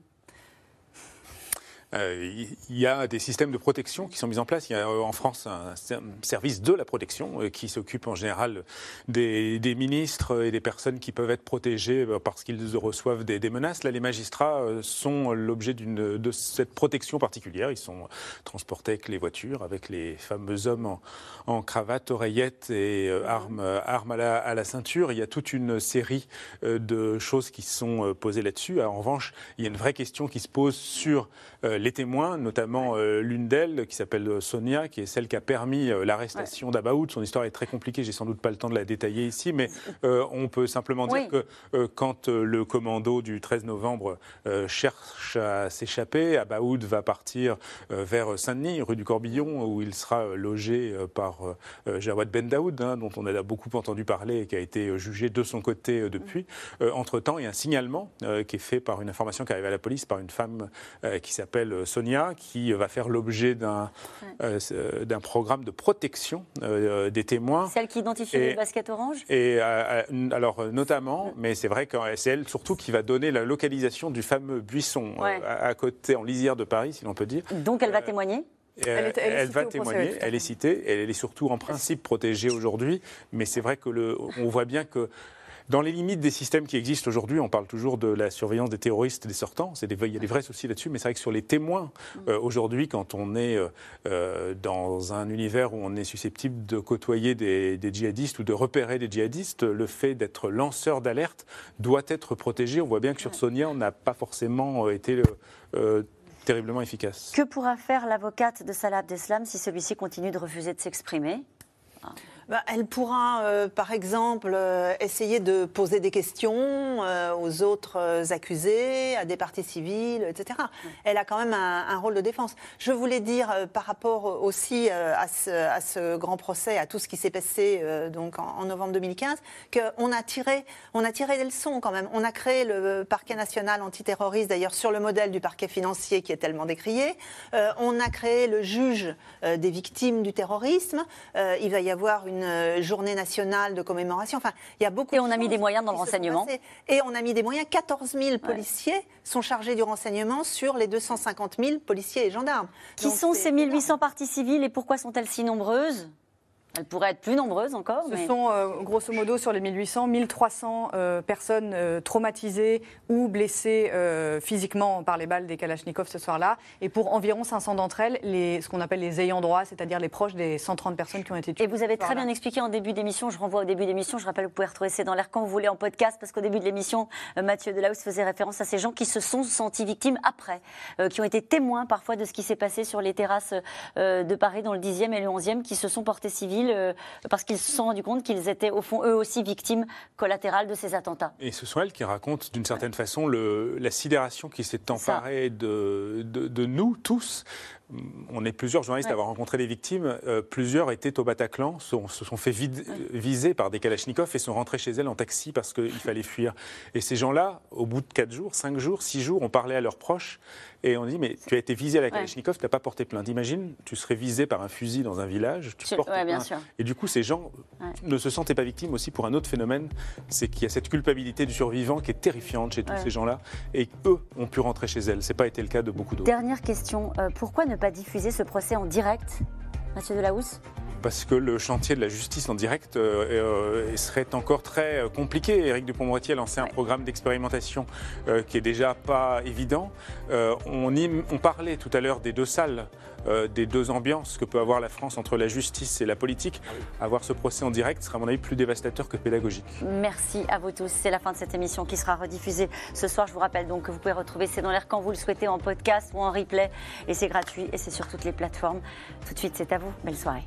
Euh, Il y a des systèmes de protection qui sont mis en place. Il y a euh, en France un ser- service de la protection euh, qui s'occupe en général des, ministres et des personnes qui peuvent être protégées parce qu'ils reçoivent des, menaces. Là, les magistrats sont l'objet de cette protection particulière. Ils sont transportés avec les voitures, avec les fameux hommes en, cravate, oreillettes et armes, à, la, ceinture. Il y a toute une série de choses qui sont posées là-dessus. En revanche, il y a une vraie question qui se pose sur euh, les témoins, notamment euh, l'une d'elles qui s'appelle euh, Sonia, qui est celle qui a permis euh, l'arrestation d'Abaoud. Son histoire est très compliquée, j'ai sans doute pas le temps de la détailler ici, mais (laughs) euh, on peut simplement dire Oui. que euh, quand euh, le commando du 13 novembre euh, cherche à s'échapper, Abaoud va partir euh, vers Saint-Denis, rue du Corbillon, où il sera euh, logé euh, par euh, euh, Jawad Ben Daoud, hein, dont on a beaucoup entendu parler et qui a été euh, jugé de son côté euh, depuis. Euh, Entre-temps, il y a un signalement euh, qui est fait par une information qui arrive à la police par une femme euh, qui s'appelle euh, Sonia, qui va faire l'objet d'un euh, euh, d'un programme de protection euh, des témoins. Celle qui identifie Et- le basket orange Et euh, euh, alors euh, notamment, mais c'est vrai que c'est elle surtout qui va donner la localisation du fameux buisson euh, Ouais. à, à côté, en lisière de Paris, si l'on peut dire. Donc elle va témoigner? Euh, est- elle est citée va témoigner, elle est citée, elle est surtout en principe protégée aujourd'hui, mais c'est vrai que le, on voit bien que dans les limites des systèmes qui existent aujourd'hui, on parle toujours de la surveillance des terroristes, des sortants. Des, il y a des vrais soucis là-dessus, mais c'est vrai que sur les témoins, euh, aujourd'hui, quand on est euh, euh, dans un univers où on est susceptible de côtoyer des, des djihadistes ou de repérer des djihadistes, le fait d'être lanceur d'alerte doit être protégé. On voit bien que sur Sonia, on n'a pas forcément été euh, terriblement efficace. Que pourra faire l'avocate de Salah Abdeslam si celui-ci continue de refuser de s'exprimer? Bah, elle pourra, euh, par exemple, euh, essayer de poser des questions euh, aux autres accusés, à des parties civiles, etc. Elle a quand même un, un rôle de défense. Je voulais dire, par rapport aussi à, ce, à ce grand procès, à tout ce qui s'est passé donc en, en novembre 2015, qu'on a tiré, on a tiré des leçons quand même. On a créé le parquet national antiterroriste, d'ailleurs sur le modèle du parquet financier qui est tellement décrié. On a créé le juge des victimes du terrorisme. Il va y avoir une euh, journée nationale de commémoration. Enfin, il y a beaucoup. Et on a mis des moyens dans le renseignement. Et on a mis des moyens. 14 000 policiers sont chargés du renseignement sur les 250 000 policiers et gendarmes. Qui Donc, sont ces 1800 parties civiles et pourquoi sont-elles si nombreuses? Elles pourraient être plus nombreuses encore. Ce mais- sont euh, grosso modo sur les 1800, 1300 euh, personnes euh, traumatisées ou blessées physiquement par les balles des Kalachnikov ce soir-là. Et pour environ 500 d'entre elles, les, ce qu'on appelle les ayants droit, c'est-à-dire les proches des 130 personnes qui ont été tuées. Et vous avez très bien expliqué en début d'émission, je renvoie au début d'émission, je rappelle, vous pouvez retrouver C'est dans l'air quand vous voulez en podcast, parce qu'au début de l'émission, Mathieu Delahousse faisait référence à ces gens qui se sont sentis victimes après, qui ont été témoins parfois de ce qui s'est passé sur les terrasses de Paris dans le 10e et le 11e, qui se sont portés civils euh, parce qu'ils se sont rendus compte qu'ils étaient au fond eux aussi victimes collatérales de ces attentats. Et ce sont elles qui racontent d'une certaine façon le, la sidération qui s'est emparée de, de, de nous tous. On est plusieurs journalistes Ouais. à avoir rencontré les victimes. Euh, plusieurs étaient au Bataclan, sont- se sont fait viser par des Kalachnikovs et sont rentrés chez elles en taxi parce qu'il fallait fuir. Et ces gens-là, au bout de 4 jours, 5 jours, 6 jours, on parlait à leurs proches et on dit Mais tu as été visé à la Ouais. Kalachnikov, tu n'as pas porté plainte. Imagine, tu serais visé par un fusil dans un village, tu Tu- portes plainte. Et du coup, ces gens ne se sentaient pas victimes aussi pour un autre phénomène, c'est qu'il y a cette culpabilité du survivant qui est terrifiante chez tous ces gens-là, et eux ont pu rentrer chez elles. C'est pas été le cas de beaucoup d'autres. Dernière question, euh, pourquoi ne pas diffuser ce procès en direct Mathieu Delahousse parce que le chantier de la justice en direct euh, euh, serait encore très euh, compliqué. Éric Dupond-Moretti a lancé un programme d'expérimentation qui est déjà pas évident. On, on, parlait tout à l'heure des deux salles, des deux ambiances que peut avoir la France entre la justice et la politique. Avoir ce procès en direct sera à mon avis plus dévastateur que pédagogique. Merci à vous tous. C'est la fin de cette émission qui sera rediffusée ce soir. Je vous rappelle donc que vous pouvez retrouver C'est dans l'air quand vous le souhaitez en podcast ou en replay. Et c'est gratuit et c'est sur toutes les plateformes. Tout de suite, c'est à vous. Belle soirée.